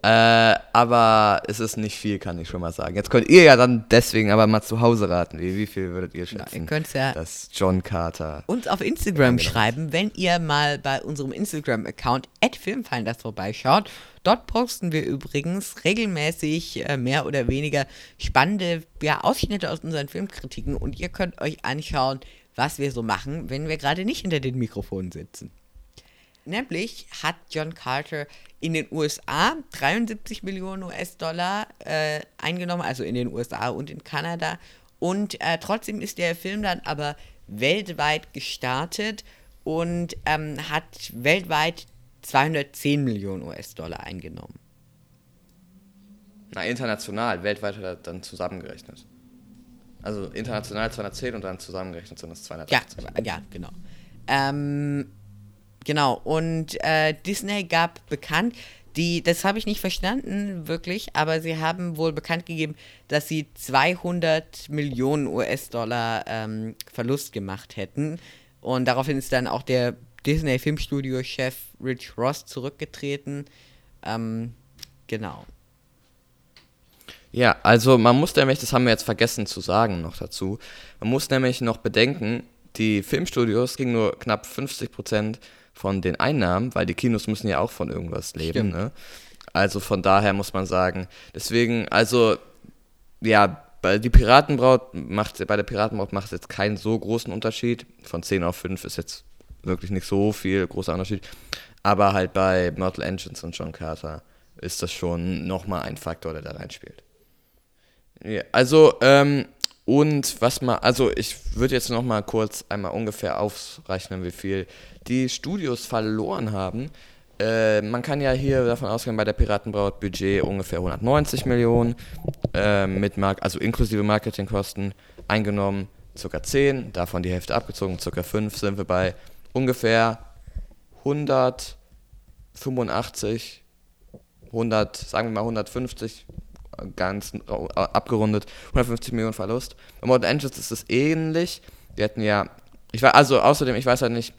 Äh, aber es ist nicht viel, kann ich schon mal sagen. Jetzt könnt ihr ja dann deswegen aber mal zu Hause raten. Wie, wie viel würdet ihr schätzen? Ihr ja dass John Carter uns auf Instagram schreiben, wenn ihr mal bei unserem Instagram-Account @filmfeinders vorbeischaut. Dort posten wir übrigens regelmäßig äh, mehr oder weniger spannende ja, Ausschnitte aus unseren Filmkritiken und ihr könnt euch anschauen, was wir so machen, wenn wir gerade nicht hinter den Mikrofonen sitzen. Nämlich hat John Carter in den USA 73 Millionen US-Dollar äh, eingenommen, also in den USA und in Kanada. Und äh, trotzdem ist der Film dann aber weltweit gestartet und ähm, hat weltweit 210 Millionen US-Dollar eingenommen. Na, international, weltweit hat er dann zusammengerechnet. Also international 210 und dann zusammengerechnet sind es 280. Ja, ja genau. Ähm, Genau, und äh, Disney gab bekannt, die, das habe ich nicht verstanden, wirklich, aber sie haben wohl bekannt gegeben, dass sie 200 Millionen US-Dollar ähm, Verlust gemacht hätten. Und daraufhin ist dann auch der Disney Filmstudio-Chef Rich Ross zurückgetreten. Ähm, genau. Ja, also man muss nämlich, das haben wir jetzt vergessen zu sagen noch dazu, man muss nämlich noch bedenken, die Filmstudios kriegen nur knapp 50 Prozent von den Einnahmen, weil die Kinos müssen ja auch von irgendwas leben. Ne? Also von daher muss man sagen, deswegen, also ja, bei die Piratenbraut macht bei der Piratenbraut macht es jetzt keinen so großen Unterschied. Von 10 auf 5 ist jetzt wirklich nicht so viel großer Unterschied. Aber halt bei Mortal Engines und John Carter ist das schon nochmal ein Faktor, der da reinspielt. Ja, also, ähm, und was man, also ich würde jetzt nochmal kurz einmal ungefähr aufrechnen, wie viel die Studios verloren haben. Äh, man kann ja hier davon ausgehen, bei der Piratenbraut Budget ungefähr 190 Millionen, äh, mit Mark also inklusive Marketingkosten eingenommen, ca. 10, davon die Hälfte abgezogen, ca. 5, sind wir bei ungefähr 185, 100, sagen wir mal 150, ganz abgerundet, 150 Millionen Verlust. Bei Modern Engines ist es ähnlich. Wir hatten ja, ich war, also außerdem, ich weiß halt nicht,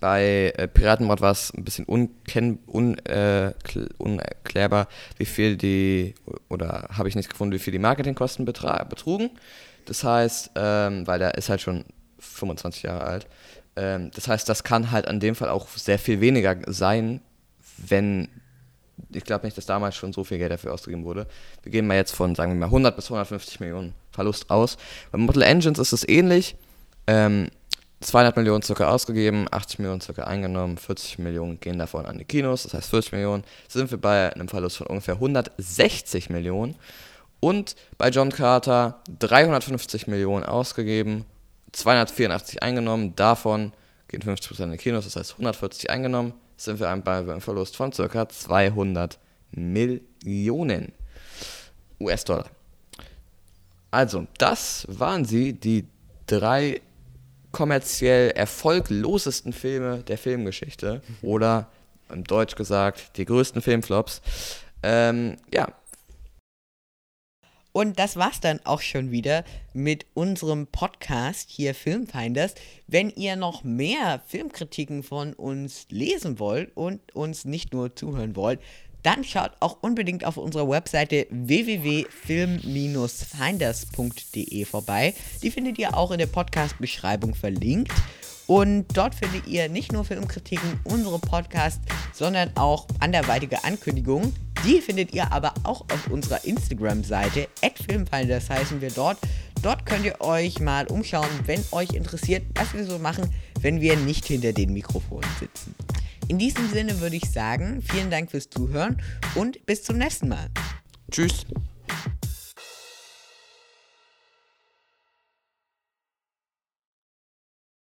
bei äh, Piratenmord war es ein bisschen unkenn, un, äh, unerklärbar, wie viel die, oder habe ich nicht gefunden, wie viel die Marketingkosten betrugen. Das heißt, ähm, weil der ist halt schon 25 Jahre alt. Ähm, das heißt, das kann halt an dem Fall auch sehr viel weniger sein, wenn ich glaube nicht, dass damals schon so viel Geld dafür ausgegeben wurde. Wir gehen mal jetzt von, sagen wir mal, 100 bis 150 Millionen Verlust aus. Bei Mortal Engines ist es ähnlich. Ähm, 200 Millionen circa ausgegeben, 80 Millionen circa eingenommen, 40 Millionen gehen davon an die Kinos, das heißt 40 Millionen, sind wir bei einem Verlust von ungefähr 160 Millionen. Und bei John Carter 350 Millionen ausgegeben, 284 eingenommen, davon gehen 50% in die Kinos, das heißt 140 eingenommen, sind wir bei einem Verlust von circa 200 Millionen US-Dollar. Also, das waren sie, die drei kommerziell erfolglosesten Filme der Filmgeschichte. Oder, im Deutsch gesagt, die größten Filmflops. Ähm, ja. Und das war's dann auch schon wieder mit unserem Podcast hier Filmfinders. Wenn ihr noch mehr Filmkritiken von uns lesen wollt und uns nicht nur zuhören wollt, dann schaut auch unbedingt auf unserer Webseite www.film-finders.de vorbei. Die findet ihr auch in der Podcast-Beschreibung verlinkt. Und dort findet ihr nicht nur Filmkritiken, unsere Podcasts, sondern auch anderweitige Ankündigungen. Die findet ihr aber auch auf unserer Instagram-Seite, filmfinders heißen wir dort. Dort könnt ihr euch mal umschauen, wenn euch interessiert, was wir so machen, wenn wir nicht hinter den Mikrofonen sitzen. In diesem Sinne würde ich sagen, vielen Dank fürs Zuhören und bis zum nächsten Mal. Tschüss.